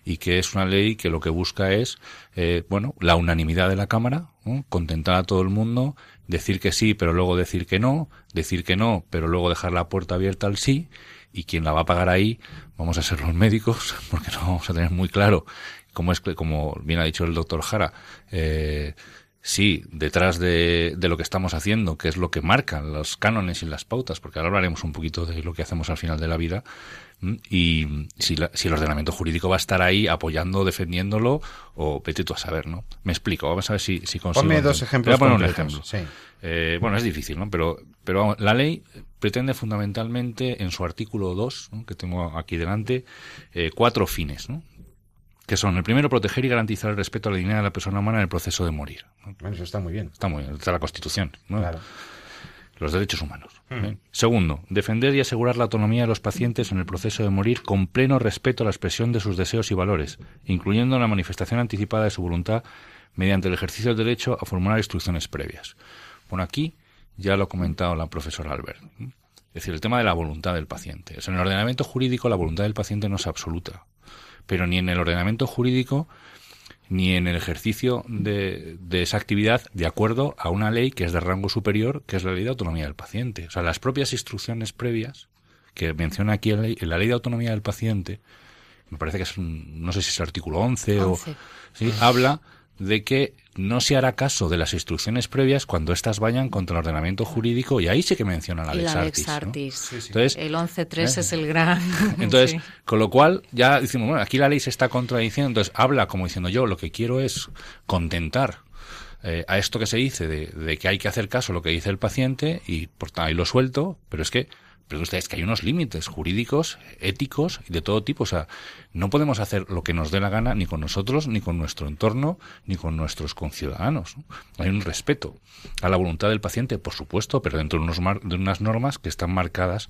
y que es una ley que lo que busca es, eh, bueno, la unanimidad de la Cámara, contentar a todo el mundo, decir que sí, pero luego decir que no, decir que no, pero luego dejar la puerta abierta al sí, y quien la va a pagar ahí vamos a ser los médicos, porque no vamos a tener muy claro como es como bien ha dicho el doctor Jara, eh, sí, detrás de, de, lo que estamos haciendo, que es lo que marcan los cánones y las pautas, porque ahora hablaremos un poquito de lo que hacemos al final de la vida, y si, si el ordenamiento jurídico va a estar ahí apoyando, defendiéndolo, o vete tú a saber, ¿no? Me explico, vamos a ver si, si consigo. Ponme dos ejemplos. Voy a poner un ejemplo. Eh, bueno, es difícil, ¿no? Pero, pero la ley pretende fundamentalmente, en su artículo 2, que tengo aquí delante, eh, cuatro fines, ¿no? Que son el primero proteger y garantizar el respeto a la dignidad de la persona humana en el proceso de morir. Bueno, eso está muy bien. Está muy bien, está la Constitución. Los derechos humanos. Hmm. Segundo, defender y asegurar la autonomía de los pacientes en el proceso de morir con pleno respeto a la expresión de sus deseos y valores, incluyendo la manifestación anticipada de su voluntad mediante el ejercicio del derecho a formular instrucciones previas. Bueno, aquí ya lo ha comentado la profesora Albert. Es decir, el tema de la voluntad del paciente. en el ordenamiento jurídico la voluntad del paciente no es absoluta pero ni en el ordenamiento jurídico ni en el ejercicio de, esa actividad de acuerdo a una ley que es de rango superior, que es la ley de autonomía del paciente. O sea, las propias instrucciones previas que menciona aquí en la ley, de autonomía del paciente, me parece que es, no sé si es el artículo 11, o... ¿sí? habla de que no se hará caso de las instrucciones previas cuando éstas vayan contra el ordenamiento jurídico y ahí sí que menciona la Lex Artis. Entonces, el 11.3 es el gran... Entonces, con lo cual ya decimos, bueno, aquí la ley se está contradiciendo, entonces habla como diciendo yo, lo que quiero es contentar eh, a esto que se dice de, de, que hay que hacer caso a lo que dice el paciente y por ahí lo suelto, pero es que pero ustedes que hay unos límites jurídicos, éticos y de todo tipo. O sea, no podemos hacer lo que nos dé la gana ni con nosotros, ni con nuestro entorno, ni con nuestros conciudadanos. Hay un respeto a la voluntad del paciente, por supuesto, pero dentro de, unos de unas normas que están marcadas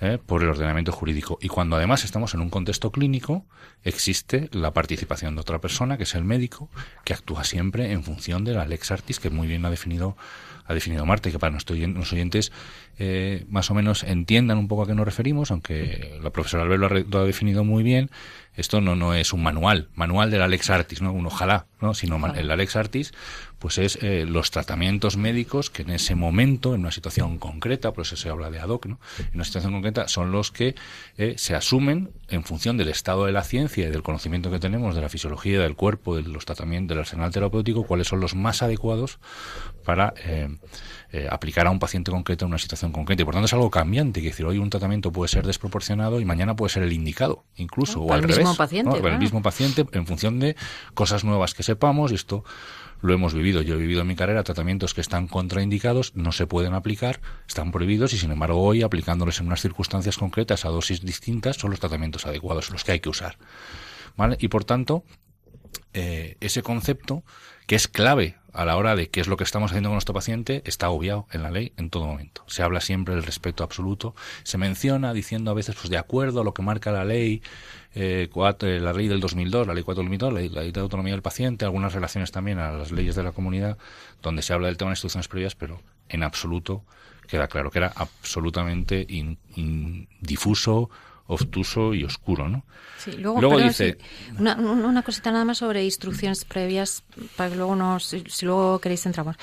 ¿eh? por el ordenamiento jurídico. Y cuando además estamos en un contexto clínico, existe la participación de otra persona, que es el médico, que actúa siempre en función de la lex artis, que muy bien ha definido ha definido Marta y que para nuestros oyentes eh, más o menos entiendan un poco a qué nos referimos, aunque la profesora Albert lo ha, definido muy bien, esto no, no es un manual, manual del Alex Artis, ¿no? Un ojalá, ¿no? Sino el Alex Artis, pues es eh, los tratamientos médicos que en ese momento, en una situación concreta, por eso se habla de ad hoc, ¿no? En una situación concreta son los que eh, se asumen en función del estado de la ciencia y del conocimiento que tenemos de la fisiología del cuerpo, de los tratamientos, del arsenal terapéutico, cuáles son los más adecuados para eh, eh, aplicar a un paciente concreto en una situación concreta. Y por tanto es algo cambiante, que decir, hoy un tratamiento puede ser desproporcionado y mañana puede ser el indicado, incluso, o al el revés. Mismo paciente, el mismo paciente en función de cosas nuevas que sepamos y esto lo hemos vivido. Yo he vivido en mi carrera tratamientos que están contraindicados, no se pueden aplicar, están prohibidos y sin embargo hoy aplicándoles en unas circunstancias concretas a dosis distintas son los tratamientos adecuados, los que hay que usar. ¿Vale? Y por tanto, eh, ese concepto que es clave a la hora de qué es lo que estamos haciendo con nuestro paciente, está obviado en la ley en todo momento. Se habla siempre del respeto absoluto. Se menciona diciendo a veces, pues de acuerdo a lo que marca la ley, eh, la ley del 2002, la ley 4 2002, la ley, de autonomía del paciente, algunas relaciones también a las leyes de la comunidad, donde se habla del tema de instrucciones previas, pero en absoluto queda claro que era absolutamente difuso, obtuso y oscuro, ¿no? Sí, luego, dice... una, una, cosita nada más sobre instrucciones previas, para que luego nos, si, luego queréis entramos.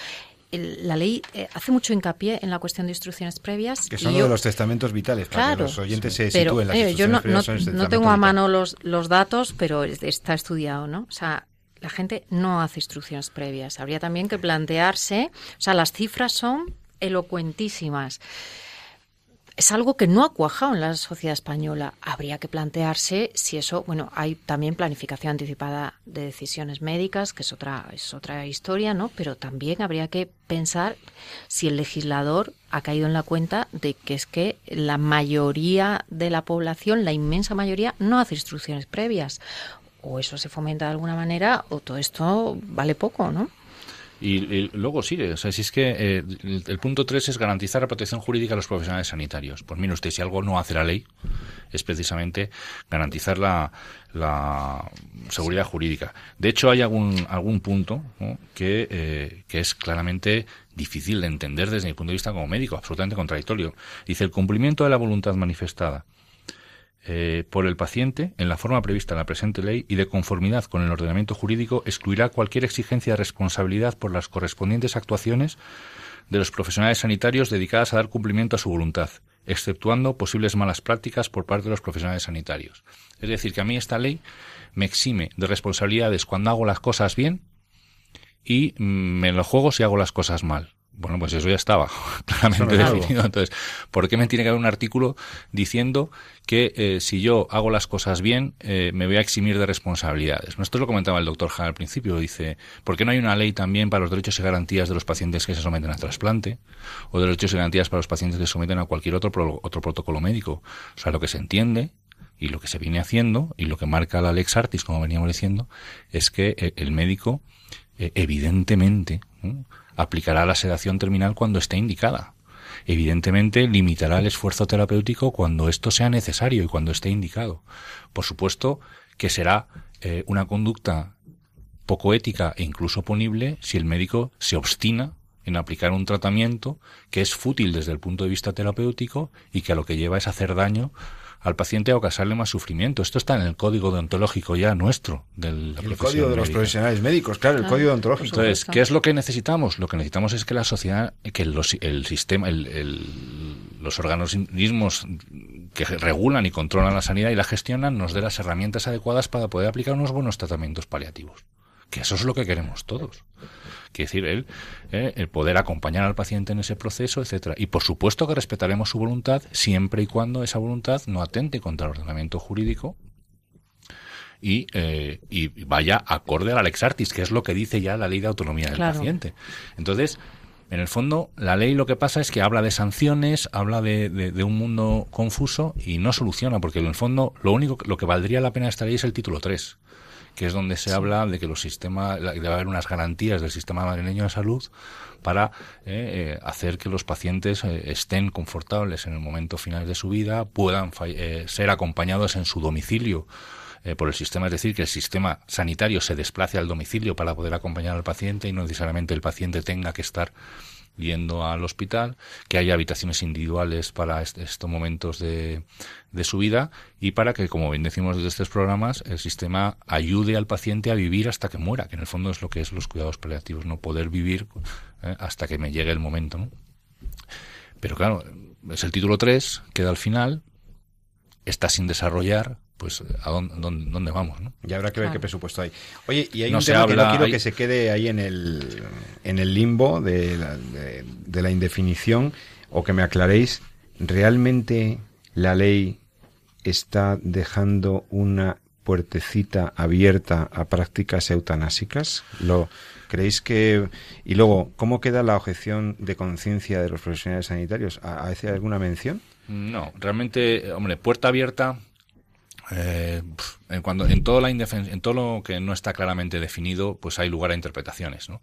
la ley eh, hace mucho hincapié en la cuestión de instrucciones previas. Que son uno de los testamentos vitales, para que los oyentes se sitúen. Las yo no, no, tengo a mano los, los datos, pero está estudiado, ¿no? O sea, la gente no hace instrucciones previas. Habría también que plantearse, o sea, las cifras son elocuentísimas es algo que no ha cuajado en la sociedad española. Habría que plantearse si eso, bueno, hay también planificación anticipada de decisiones médicas, que es otra es otra historia, ¿no? Pero también habría que pensar si el legislador ha caído en la cuenta de que es que la mayoría de la población, la inmensa mayoría, no hace instrucciones previas. O eso se fomenta de alguna manera, o todo esto vale poco, ¿no? Y, luego sigue, o sea, si es que eh, el, punto 3 es garantizar la protección jurídica a los profesionales sanitarios. Pues mire usted, si algo no hace la ley, es precisamente garantizar la, la seguridad jurídica. De hecho, hay algún, algún punto que, eh, que es claramente difícil de entender desde mi punto de vista como médico, absolutamente contradictorio. Dice, el cumplimiento de la voluntad manifestada eh, por el paciente en la forma prevista en la presente ley y de conformidad con el ordenamiento jurídico excluirá cualquier exigencia de responsabilidad por las correspondientes actuaciones de los profesionales sanitarios dedicadas a dar cumplimiento a su voluntad, exceptuando posibles malas prácticas por parte de los profesionales sanitarios. Es decir, que a mí esta ley me exime de responsabilidades cuando hago las cosas bien y me lo juego si hago las cosas mal. Bueno, pues eso ya estaba claramente definido. Entonces, ¿por qué me tiene que haber un artículo diciendo que eh, si yo hago las cosas bien, eh, me voy a eximir de responsabilidades? Esto lo comentaba el doctor Hahn al principio. Dice, ¿por qué no hay una ley también para los derechos y garantías de los pacientes que se someten a trasplante? O de derechos y garantías para los pacientes que se someten a cualquier otro, otro protocolo médico? O sea, lo que se entiende y lo que se viene haciendo y lo que marca la Lex Artis, como veníamos diciendo, es que eh, el médico, evidentemente, aplicará la sedación terminal cuando esté indicada. Evidentemente, limitará el esfuerzo terapéutico cuando esto sea necesario y cuando esté indicado. Por supuesto que será eh, una conducta poco ética e incluso punible si el médico se obstina en aplicar un tratamiento que es fútil desde el punto de vista terapéutico y que a lo que lleva es hacer daño al paciente a ocasionarle más sufrimiento. Esto está en el código deontológico ya nuestro del El código de los profesionales médicos, claro, el código deontológico. Entonces, ¿qué es lo que necesitamos? Lo que necesitamos es que la sociedad, que los, el sistema, el, los organismos que regulan y controlan la sanidad y la gestionan nos dé las herramientas adecuadas para poder aplicar unos buenos tratamientos paliativos. Que eso es lo que queremos todos. Quiere decir, el, eh, el poder acompañar al paciente en ese proceso, etcétera. Y por supuesto que respetaremos su voluntad siempre y cuando esa voluntad no atente contra el ordenamiento jurídico y, eh, y vaya acorde a la Lex Artis, que es lo que dice ya la ley de autonomía del paciente. Entonces, en el fondo, la ley lo que pasa es que habla de sanciones, habla de, de, un mundo confuso y no soluciona, porque en el fondo lo único lo que valdría la pena esta ley es el título 3 que es donde se habla de que los sistemas, debe haber unas garantías del sistema madrileño de salud para eh, eh, hacer que los pacientes eh, estén confortables en el momento final de su vida, puedan ser acompañados en su domicilio por el sistema, es decir, que el sistema sanitario se desplace al domicilio para poder acompañar al paciente y no necesariamente el paciente tenga que estar yendo al hospital, que haya habitaciones individuales para estos momentos de, de, su vida y para que, como bien decimos desde estos programas, el sistema ayude al paciente a vivir hasta que muera, que en el fondo es lo que es los cuidados paliativos, no poder vivir eh, hasta que me llegue el momento. Pero claro, es el título 3, queda al final, está sin desarrollar, pues a dónde, dónde, vamos, ¿no? Ya habrá que ver qué presupuesto hay. Oye, y hay un tema que no quiero que se quede ahí en el, en el limbo de la, de, la indefinición o que me aclaréis, ¿realmente la ley está dejando una puertecita abierta a prácticas eutanásicas? ¿Lo creéis que y luego cómo queda la objeción de conciencia de los profesionales sanitarios? ¿Hace alguna mención? No, realmente, hombre, puerta abierta eh, en, cuando, en, todo la en todo lo que no está claramente definido, pues hay lugar a interpretaciones, ¿no?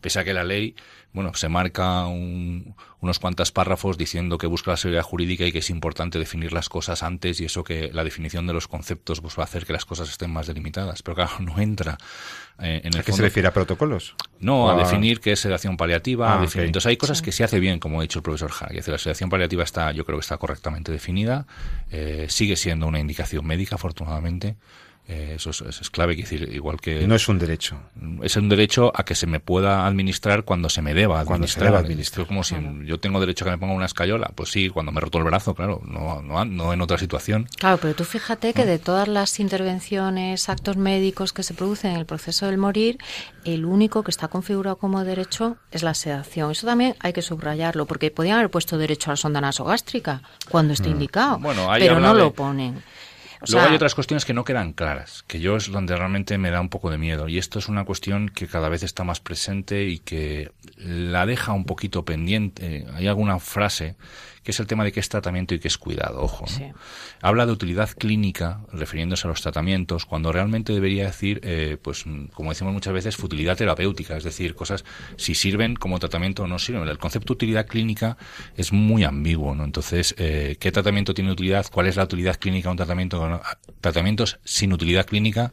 Pese a que la ley, bueno, se marca unos cuantos párrafos diciendo que busca la seguridad jurídica y que es importante definir las cosas antes y eso que la definición de los conceptos pues, va a hacer que las cosas estén más delimitadas. Pero claro, no entra eh, en el ¿A qué se refiere a protocolos? No, a, definir qué es sedación paliativa. Ah, Entonces hay cosas que se hace bien, como ha dicho el profesor Hag. La sedación paliativa está, yo creo que está correctamente definida. Eh, sigue siendo una indicación médica, afortunadamente Eh, eso es, clave, decir, igual que... No es un derecho. Es un derecho a que se me pueda administrar cuando se me deba administrar. Cuando administrar. como si yo tengo derecho a que me ponga una escayola, pues sí, cuando me roto el brazo, claro, no, no, no en otra situación. Claro, pero tú fíjate que de todas las intervenciones, actos médicos que se producen en el proceso del morir, el único que está configurado como derecho es la sedación. Eso también hay que subrayarlo, porque podían haber puesto derecho a la sonda nasogástrica cuando esté mm. indicado, bueno, pero no lo ponen. Luego hay otras cuestiones que no quedan claras, que yo es donde realmente me da un poco de miedo. Y esto es una cuestión que cada vez está más presente y que la deja un poquito pendiente. Hay alguna frase que es el tema de qué es tratamiento y qué es cuidado. Ojo, habla de utilidad clínica refiriéndose a los tratamientos, cuando realmente debería decir, eh, pues como decimos muchas veces, futilidad terapéutica, es decir, cosas si sirven como tratamiento o no sirven. El concepto de utilidad clínica es muy ambiguo, ¿no? Entonces, eh, ¿qué tratamiento tiene utilidad? ¿Cuál es la utilidad clínica de un tratamiento? Tratamientos sin utilidad clínica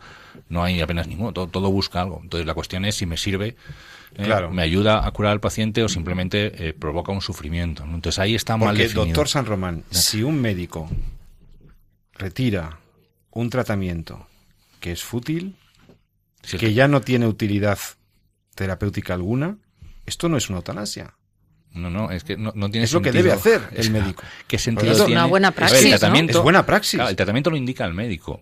no hay apenas ninguno, todo, todo busca algo. Entonces, la cuestión es si me sirve ¿eh? claro. me ayuda a curar al paciente o simplemente eh, provoca un sufrimiento. Entonces ahí está mal definido. doctor San Román, si un médico retira un tratamiento que es fútil, que ya no tiene utilidad terapéutica alguna, esto no es una eutanasia. No, no, es que no, tiene Es lo que debe hacer el médico. ¿Qué sentido tiene? Una buena praxis, es buena praxis. el tratamiento lo indica el médico.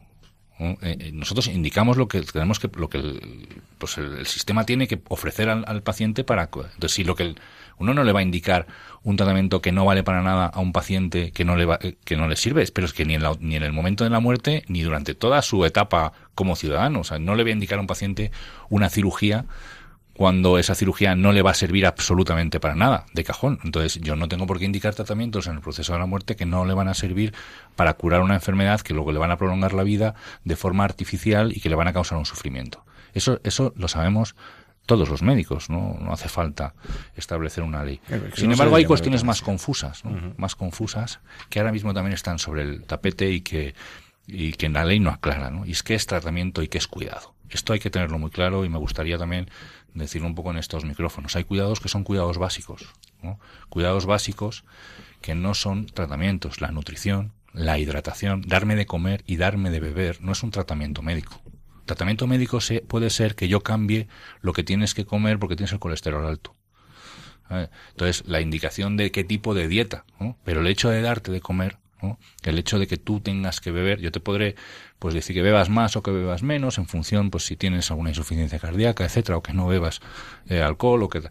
Eh, eh, nosotros indicamos lo que tenemos que lo que el, pues el, sistema tiene que ofrecer al, paciente para entonces si lo que uno no le va a indicar un tratamiento que no vale para nada a un paciente que no le va, eh, que no le sirve pero es que ni en, ni en el momento de la muerte ni durante toda su etapa como ciudadano o sea no le va a indicar a un paciente una cirugía cuando esa cirugía no le va a servir absolutamente para nada, de cajón. Entonces, yo no tengo por qué indicar tratamientos en el proceso de la muerte que no le van a servir para curar una enfermedad que luego le van a prolongar la vida de forma artificial y que le van a causar un sufrimiento. Eso, eso lo sabemos todos los médicos, no, no hace falta establecer una ley. Sin embargo, hay cuestiones más confusas, más confusas, que ahora mismo también están sobre el tapete y que, y que en la ley no aclara, ¿no? Y es qué es tratamiento y qué es cuidado. Esto hay que tenerlo muy claro y me gustaría también decirlo un poco en estos micrófonos. Hay cuidados que son cuidados básicos, cuidados básicos que no son tratamientos. La nutrición, la hidratación, darme de comer y darme de beber no es un tratamiento médico. Tratamiento médico se, puede ser que yo cambie lo que tienes que comer porque tienes el colesterol alto. Entonces, la indicación de qué tipo de dieta, pero el hecho de darte de comer el hecho de que tú tengas que beber, yo te podré pues decir que bebas más o que bebas menos en función pues si tienes alguna insuficiencia cardíaca, etcétera, o que no bebas eh, alcohol o que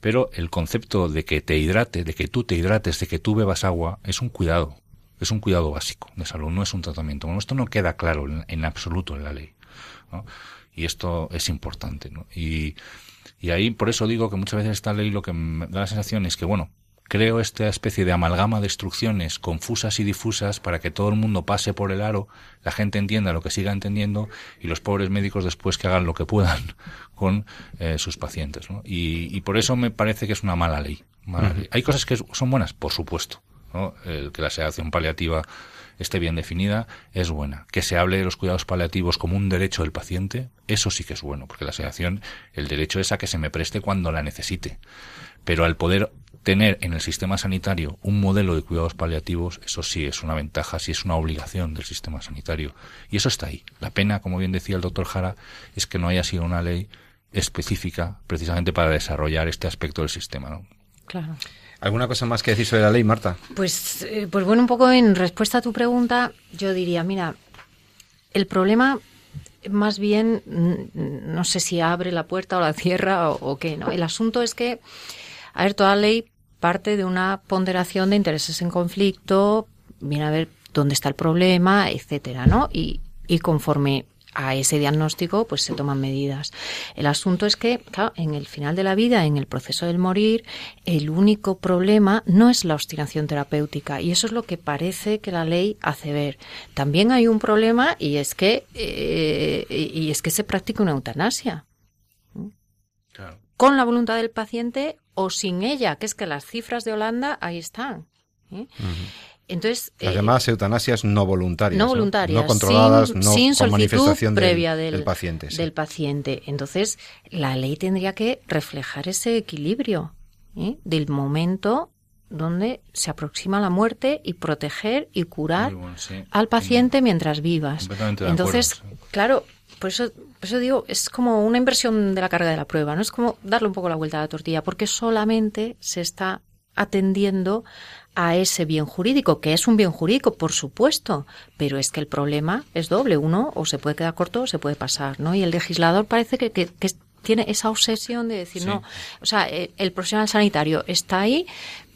pero el concepto de que te hidrate, de que tú te hidrates, de que tú bebas agua es un cuidado, es un cuidado básico de salud, no es un tratamiento. Bueno, esto no queda claro en, absoluto en la ley. Y esto es importante. Y, y ahí por eso digo que muchas veces esta ley lo que me da la sensación es que, bueno, creo esta especie de amalgama de instrucciones confusas y difusas para que todo el mundo pase por el aro, la gente entienda lo que siga entendiendo y los pobres médicos después que hagan lo que puedan con eh, sus pacientes. Y, por eso me parece que es una mala ley. Hay cosas que son buenas, por supuesto. El que la sedación paliativa esté bien definida es buena. Que se hable de los cuidados paliativos como un derecho del paciente, eso sí que es bueno, porque la sedación, el derecho es a que se me preste cuando la necesite. Pero al poder tener en el sistema sanitario un modelo de cuidados paliativos, eso sí es una ventaja, sí es una obligación del sistema sanitario. Y eso está ahí. La pena, como bien decía el doctor Jara, es que no haya sido una ley específica precisamente para desarrollar este aspecto del sistema. ¿no? Claro. ¿Alguna cosa más que decir sobre la ley, Marta? Pues, eh, pues bueno, un poco en respuesta a tu pregunta, yo diría, mira, el problema más bien, mm, no sé si abre la puerta o la cierra o, o qué, ¿no? El asunto es que, a ver, toda ley parte de una ponderación de intereses en conflicto, viene a ver dónde está el problema, etcétera, ¿no? Y, y conforme a ese diagnóstico, pues se toman medidas. El asunto es que, claro, en el final de la vida, en el proceso del morir, el único problema no es la obstinación terapéutica y eso es lo que parece que la ley hace ver. También hay un problema y es que eh, y es que se practica una eutanasia. Con la voluntad del paciente o sin ella, que es que las cifras de Holanda ahí están. ¿eh? Entonces, las eh, llamadas eutanasias no voluntarias, no voluntarias, no, controladas, sin, no sin con manifestación previa del, paciente. Del paciente. Entonces, la ley tendría que reflejar ese equilibrio ¿eh? del momento donde se aproxima la muerte y proteger y curar al paciente mientras vivas. Entonces, claro, por eso, por eso digo, es como una inversión de la carga de la prueba, ¿no? Es como darle un poco la vuelta a la tortilla, porque solamente se está atendiendo a ese bien jurídico, que es un bien jurídico, por supuesto, pero es que el problema es doble. Uno o se puede quedar corto o se puede pasar, ¿no? Y el legislador parece que, que, tiene esa obsesión de decir, no, o sea, el, el profesional sanitario está ahí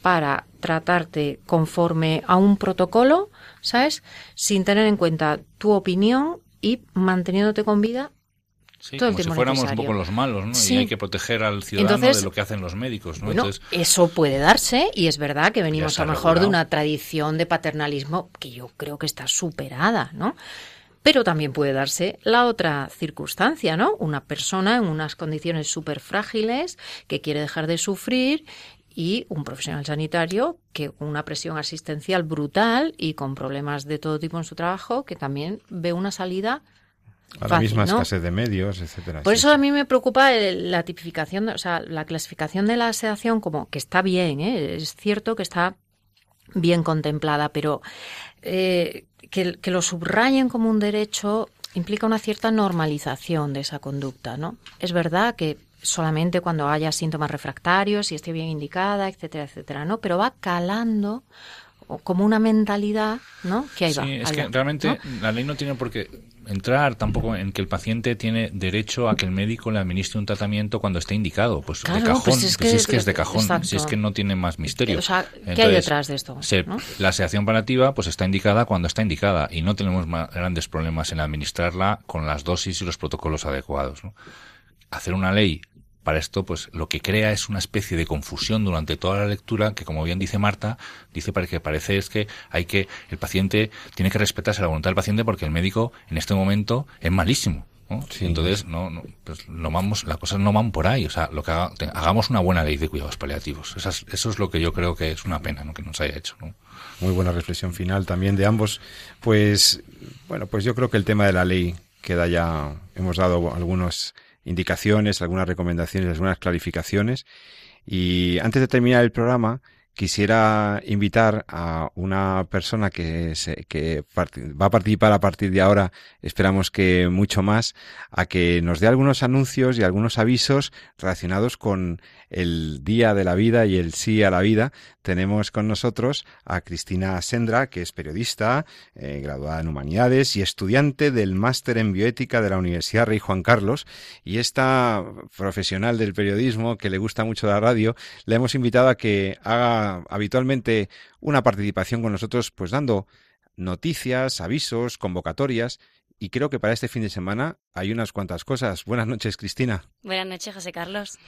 para tratarte conforme a un protocolo, ¿sabes? Sin tener en cuenta tu opinión y manteniéndote con vida Sí, como si fuéramos un poco los malos, ¿no? Y hay que proteger al ciudadano de lo que hacen los médicos, ¿no? Entonces... Eso puede darse y es verdad que venimos a lo mejor de una tradición de paternalismo que yo creo que está superada, ¿no? Pero también puede darse la otra circunstancia, ¿no? Una persona en unas condiciones súper frágiles que quiere dejar de sufrir y un profesional sanitario que con una presión asistencial brutal y con problemas de todo tipo en su trabajo que también ve una salida a la misma escasez de medios, etcétera. Por eso a mí me preocupa la tipificación, o sea, la clasificación de la sedación como que está bien, ¿eh? es cierto que está bien contemplada, pero eh, que, que, lo subrayen como un derecho implica una cierta normalización de esa conducta, ¿no? Es verdad que solamente cuando haya síntomas refractarios y esté bien indicada, etcétera, etcétera, ¿no? Pero va calando como una mentalidad, ¿no? Que ahí sí, va. es que realmente la ley no tiene por qué entrar tampoco en que el paciente tiene derecho a que el médico le administre un tratamiento cuando esté indicado. Pues de cajón, pues es, pues que, es, de cajón, si es que no tiene más misterio. O sea, ¿qué hay detrás de esto? La sedación paliativa pues está indicada cuando está indicada y no tenemos grandes problemas en administrarla con las dosis y los protocolos adecuados. Hacer una ley para esto, pues lo que crea es una especie de confusión durante toda la lectura que, como bien dice Marta, dice para que parece es que hay que, el paciente tiene que respetarse la voluntad del paciente porque el médico en este momento es malísimo. Entonces, no, no, pues no vamos, las cosas no van por ahí. O sea, lo que hagamos una buena ley de cuidados paliativos. eso es lo que yo creo que es una pena, ¿no? Que nos haya hecho, Muy buena reflexión final también de ambos. Pues, bueno, pues yo creo que el tema de la ley queda ya, hemos dado algunos indicaciones, algunas recomendaciones, algunas clarificaciones. Y antes de terminar el programa, quisiera invitar a una persona que, se, que va a participar a partir de ahora, esperamos que mucho más, a que nos dé algunos anuncios y algunos avisos relacionados con el Día de la Vida y el Sí a la Vida, tenemos con nosotros a Cristina Sendra, que es periodista, eh, graduada en Humanidades y estudiante del Máster en Bioética de la Universidad Rey Juan Carlos. Y esta profesional del periodismo, que le gusta mucho la radio, le hemos invitado a que haga habitualmente una participación con nosotros, pues dando noticias, avisos, convocatorias y creo que para este fin de semana hay unas cuantas cosas. Buenas noches, Cristina. Buenas noches, José Carlos.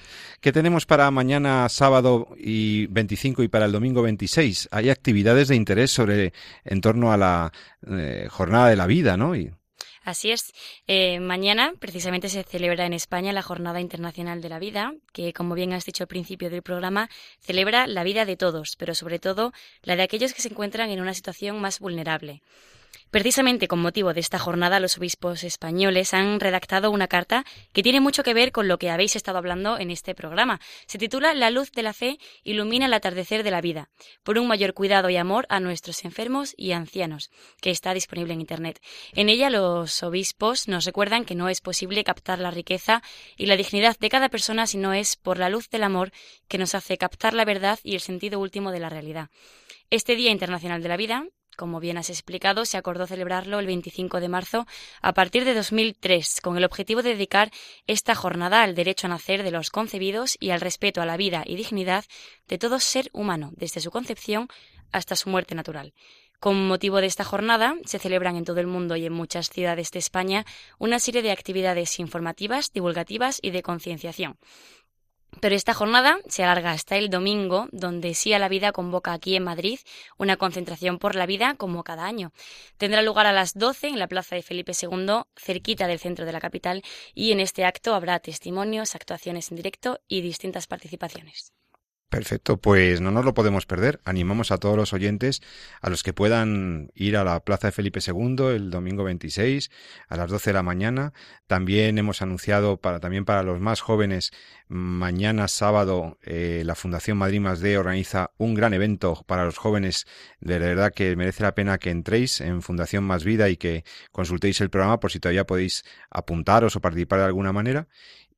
¿Qué tenemos para mañana sábado y 25 y para el domingo 26? Hay actividades de interés sobre en torno a la eh, jornada de la vida, ¿no? Y... Así es. Eh, mañana precisamente se celebra en España la Jornada Internacional de la Vida, que, como bien has dicho al principio del programa, celebra la vida de todos, pero sobre todo la de aquellos que se encuentran en una situación más vulnerable. Precisamente con motivo de esta jornada, los obispos españoles han redactado una carta que tiene mucho que ver con lo que habéis estado hablando en este programa. Se titula La luz de la fe ilumina el atardecer de la vida, por un mayor cuidado y amor a nuestros enfermos y ancianos, que está disponible en Internet. En ella los obispos nos recuerdan que no es posible captar la riqueza y la dignidad de cada persona si no es por la luz del amor que nos hace captar la verdad y el sentido último de la realidad. Este Día Internacional de la Vida como bien has explicado, se acordó celebrarlo el 25 de marzo a partir de 2003, con el objetivo de dedicar esta jornada al derecho a nacer de los concebidos y al respeto a la vida y dignidad de todo ser humano, desde su concepción hasta su muerte natural. Con motivo de esta jornada, se celebran en todo el mundo y en muchas ciudades de España una serie de actividades informativas, divulgativas y de concienciación. Pero esta jornada se alarga hasta el domingo, donde Sí a la Vida convoca aquí en Madrid una concentración por la vida como cada año. Tendrá lugar a las 12 en la Plaza de Felipe II, cerquita del centro de la capital, y en este acto habrá testimonios, actuaciones en directo y distintas participaciones. Perfecto, pues no nos lo podemos perder. Animamos a todos los oyentes, a los que puedan ir a la Plaza de Felipe II el domingo 26 a las 12 de la mañana. También hemos anunciado para también para los más jóvenes mañana sábado eh, la Fundación Madrid Más D organiza un gran evento para los jóvenes. De verdad que merece la pena que entréis en Fundación Más Vida y que consultéis el programa por si todavía podéis apuntaros o participar de alguna manera.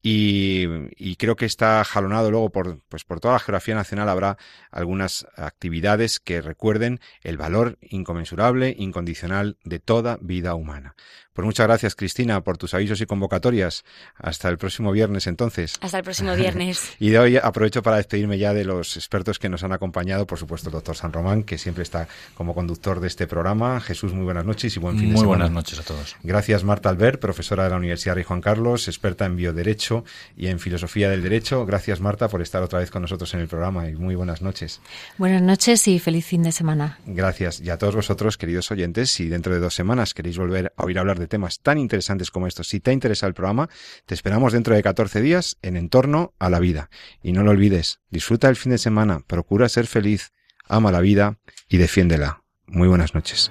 Y, creo que está jalonado luego por, pues por toda la geografía nacional habrá algunas actividades que recuerden el valor inconmensurable, incondicional de toda vida humana. Pues muchas gracias, Cristina, por tus avisos y convocatorias. Hasta el próximo viernes, entonces. Hasta el próximo viernes. y de hoy aprovecho para despedirme ya de los expertos que nos han acompañado, por supuesto, el doctor San Román, que siempre está como conductor de este programa. Jesús, muy buenas noches y buen fin de semana. Muy buenas noches a todos. Gracias, Marta Albert, profesora de la Universidad Rey Juan Carlos, experta en bioderecho y en filosofía del derecho. Gracias, Marta, por estar otra vez con nosotros en el programa y muy buenas noches. Buenas noches y feliz fin de semana. Gracias. Y a todos vosotros, queridos oyentes, si dentro de dos semanas queréis volver a oír hablar de temas tan interesantes como estos. Si te interesa el programa, te esperamos dentro de 14 días en Entorno a la Vida. Y no lo olvides, disfruta el fin de semana, procura ser feliz, ama la vida y defiéndela. Muy buenas noches.